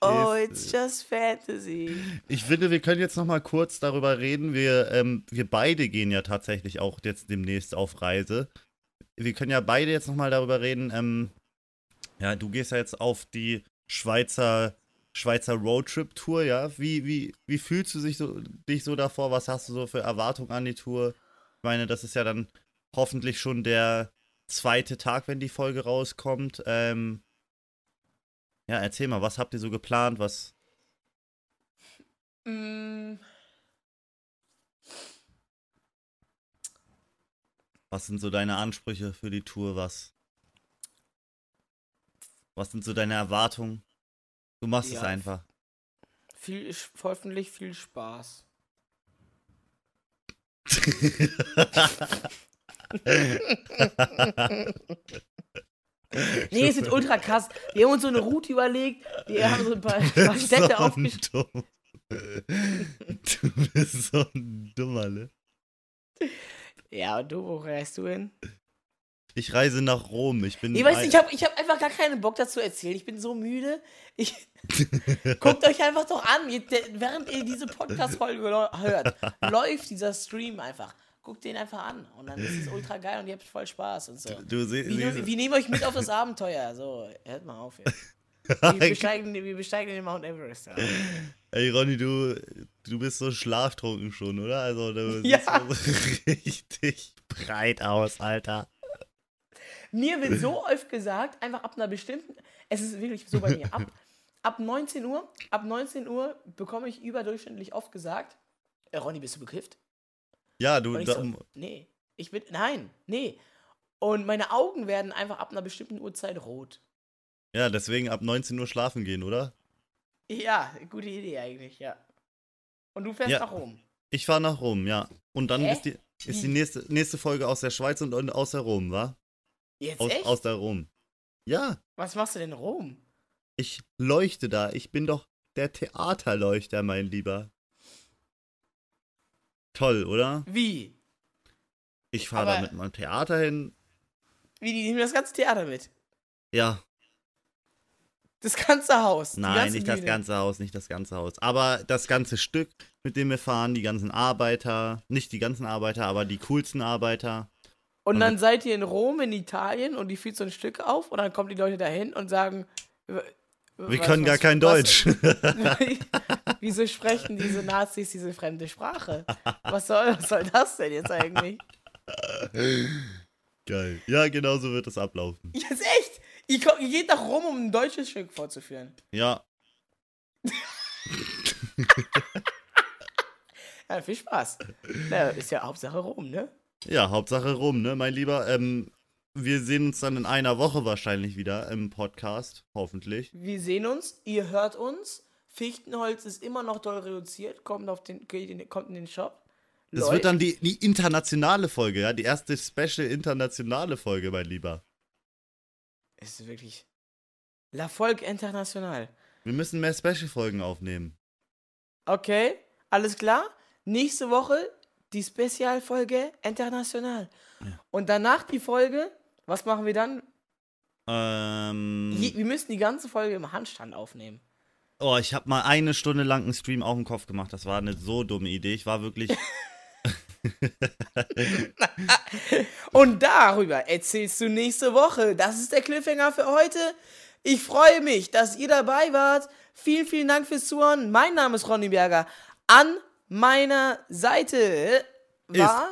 Oh, it's just fantasy. Ich finde, wir können jetzt noch mal kurz darüber reden. Wir, ähm, wir beide gehen ja tatsächlich auch jetzt demnächst auf Reise. Wir können ja beide jetzt noch mal darüber reden. Ähm, ja, du gehst ja jetzt auf die Schweizer, Schweizer Roadtrip-Tour, ja? Wie, wie, wie fühlst du dich so, dich so davor? Was hast du so für Erwartungen an die Tour? Ich meine, das ist ja dann hoffentlich schon der zweite Tag, wenn die Folge rauskommt. Ähm, ja, erzähl mal, was habt ihr so geplant? Was. Mm, Was sind so deine Ansprüche für die Tour? Was? Was sind so deine Erwartungen? Du machst es Ja. einfach. viel, hoffentlich viel Spaß. Nee, es wird ultra krass. Wir haben uns so eine Route überlegt. Wir haben so ein paar, paar Städte so aufgeschrieben. Du bist so ein Dummer, ne? Ja, und du, wo reist du hin? Ich reise nach Rom. Ich bin. Ich weiß nicht, ich habe ich hab einfach gar keinen Bock dazu erzählen. Ich bin so müde. Ich, guckt euch einfach doch an. Ihr, während ihr diese Podcast-Folge hört, läuft dieser Stream einfach. Guckt den einfach an. Und dann ist es ultra geil und ihr habt voll Spaß und so. Du sie, Wir, wir nehmen euch mit auf das Abenteuer. So, hört mal auf jetzt. Wir besteigen, wir besteigen den Mount Everest. Ja. Ey, Ronny, du, du bist so schlaftrunken schon, oder? Also, du Ja. siehst so richtig breit aus, Alter. Mir wird so oft gesagt, einfach ab einer bestimmten, es ist wirklich so bei mir, ab, ab 19 Uhr, ab 19 Uhr bekomme ich überdurchschnittlich oft gesagt, Ronny, bist du bekifft? Ja, du. Und ich Da, so, nee, ich bin, nein, nee. Und meine Augen werden einfach ab einer bestimmten Uhrzeit rot. ja, deswegen ab 19 Uhr schlafen gehen, oder? Ja, gute Idee eigentlich, ja. Und du fährst Ja. nach Rom. Ich fahre nach Rom, ja. Und dann Hä? ist die, ist die nächste, nächste Folge aus der Schweiz und, und aus der Rom, wa? Jetzt Aus, echt? aus der Rom. Ja, Was machst du denn in Rom? ich leuchte da. Ich bin doch der Theaterleuchter, mein Lieber. Toll, oder? Wie? Ich fahre da mit meinem Theater hin. Wie, die nehmen das ganze Theater mit? Ja, Das ganze Haus. nein, nicht das Bühne. ganze Haus, nicht das ganze Haus. Aber das ganze Stück, mit dem wir fahren, die ganzen Arbeiter, nicht die ganzen Arbeiter, aber die coolsten Arbeiter. Und Und dann seid ihr in Rom, in Italien und die führt so ein Stück auf und dann kommen die Leute dahin und sagen, Wir was- können gar was- kein was- Deutsch. Wieso sprechen diese Nazis diese fremde Sprache? Was soll, was soll das denn jetzt eigentlich? Geil. Ja, genau so wird es ablaufen. Jetzt echt? Ihr, ihr geht nach Rom, um ein deutsches Stück vorzuführen. Ja, Ja, viel Spaß. Na, ist ja Hauptsache Rom, ne? ja, Hauptsache rum, ne, mein Lieber. Ähm, wir sehen uns dann in einer Woche wahrscheinlich wieder im Podcast, hoffentlich. Wir sehen uns, ihr hört uns. Fichtenholz ist immer noch doll reduziert, kommt, auf den, kommt in den Shop. Das wird dann die, die internationale Folge, ja, die erste Special internationale Folge, mein Lieber. Es ist wirklich. La Folge International. Wir müssen mehr Special-Folgen aufnehmen. Okay, alles klar. Nächste Woche die Spezialfolge International. Und danach die Folge, was machen wir dann? Ähm, Je, wir müssen die ganze Folge im Handstand aufnehmen. oh, ich habe mal eine Stunde lang einen Stream auf den Kopf gemacht. Das war eine so dumme Idee. Ich war wirklich. Und darüber erzählst du nächste Woche. Das ist der Cliffhanger für heute. Ich freue mich, dass ihr dabei wart. Vielen, vielen Dank fürs Zuhören. Mein Name ist Ronny Berger. An meiner Seite war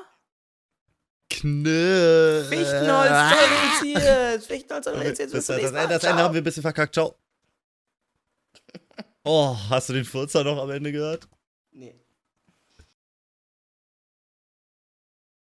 Knö. Fichtenholz reduziert. Fichtenholz reduziert. Das, das, das, das. Ende haben wir ein bisschen verkackt. Ciao. Oh, hast du den Furzer noch am Ende gehört? Nee.